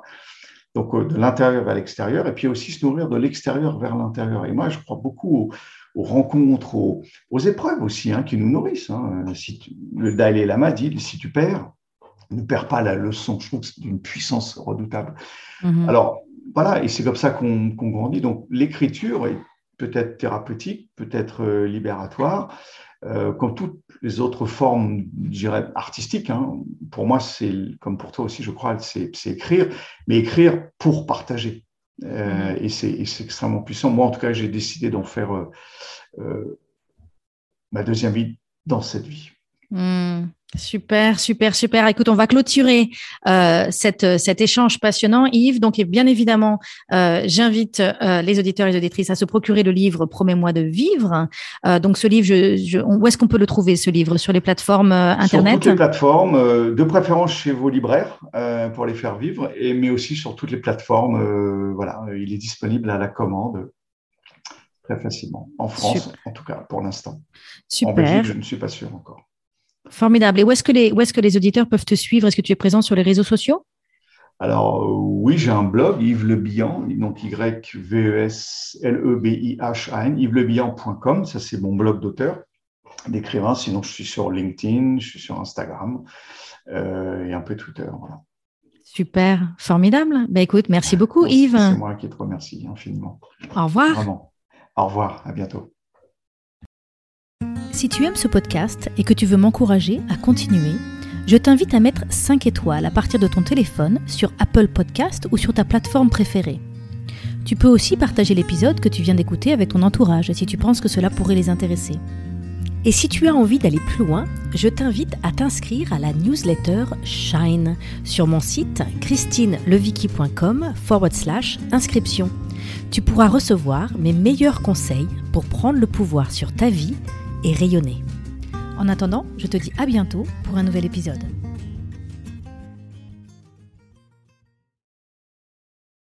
donc euh, de l'intérieur vers l'extérieur, et puis aussi se nourrir de l'extérieur vers l'intérieur. Et moi, je crois beaucoup aux rencontres, aux, épreuves aussi, hein, qui nous nourrissent. Hein. Si le Dalai Lama dit, si tu perds, ne perds pas la leçon. Je trouve que c'est d'une puissance redoutable. Mm-hmm. Alors, voilà, et c'est comme ça qu'on grandit. Donc, l'écriture est peut-être thérapeutique, peut-être euh, libératoire, euh, comme toutes les autres formes, je dirais, artistiques. Hein. Pour moi, c'est, comme pour toi aussi, je crois, c'est écrire, mais écrire pour partager. Euh, et c'est extrêmement puissant. Moi, en tout cas, j'ai décidé d'en faire euh, euh, ma deuxième vie dans cette vie. Hmm. Super, super, super. Écoute, on va clôturer euh, cette, cet échange passionnant, Yves. Donc, bien évidemment, euh, j'invite euh, les auditeurs et les auditrices à se procurer le livre Promets-moi de vivre. donc, ce livre, je, je, où est-ce qu'on peut le trouver, ce livre? Sur les plateformes Internet Sur toutes les plateformes, de préférence chez vos libraires pour les faire vivre, et, mais aussi sur toutes les plateformes. voilà, il est disponible à la commande très facilement, en France en tout cas, pour l'instant. Super. En Belgique, je ne suis pas sûr encore. Formidable. Et où est-ce que les, où est-ce que les auditeurs peuvent te suivre? Est-ce que tu es présent sur les réseaux sociaux? Alors oui, j'ai un blog, Yves Le Bihan, donc Y-V-E-S-L-E-B-I-H-A-N, yveslebihan.com, ça c'est mon blog d'auteur, d'écrivain. Sinon, je suis sur LinkedIn, je suis sur Instagram euh, et un peu Twitter. Voilà. Super, formidable. Ben écoute, merci beaucoup Yves. C'est moi qui te remercie infiniment. Au revoir. Vraiment. Au revoir, à bientôt. Si tu aimes ce podcast et que tu veux m'encourager à continuer, je t'invite à mettre 5 étoiles à partir de ton téléphone sur Apple Podcast ou sur ta plateforme préférée. Tu peux aussi partager l'épisode que tu viens d'écouter avec ton entourage si tu penses que cela pourrait les intéresser. Et si tu as envie d'aller plus loin, je t'invite à t'inscrire à la newsletter Shine sur mon site christinelevicky.com forward slash inscription. Tu pourras recevoir mes meilleurs conseils pour prendre le pouvoir sur ta vie et rayonner. En attendant, je te dis à bientôt pour un nouvel épisode.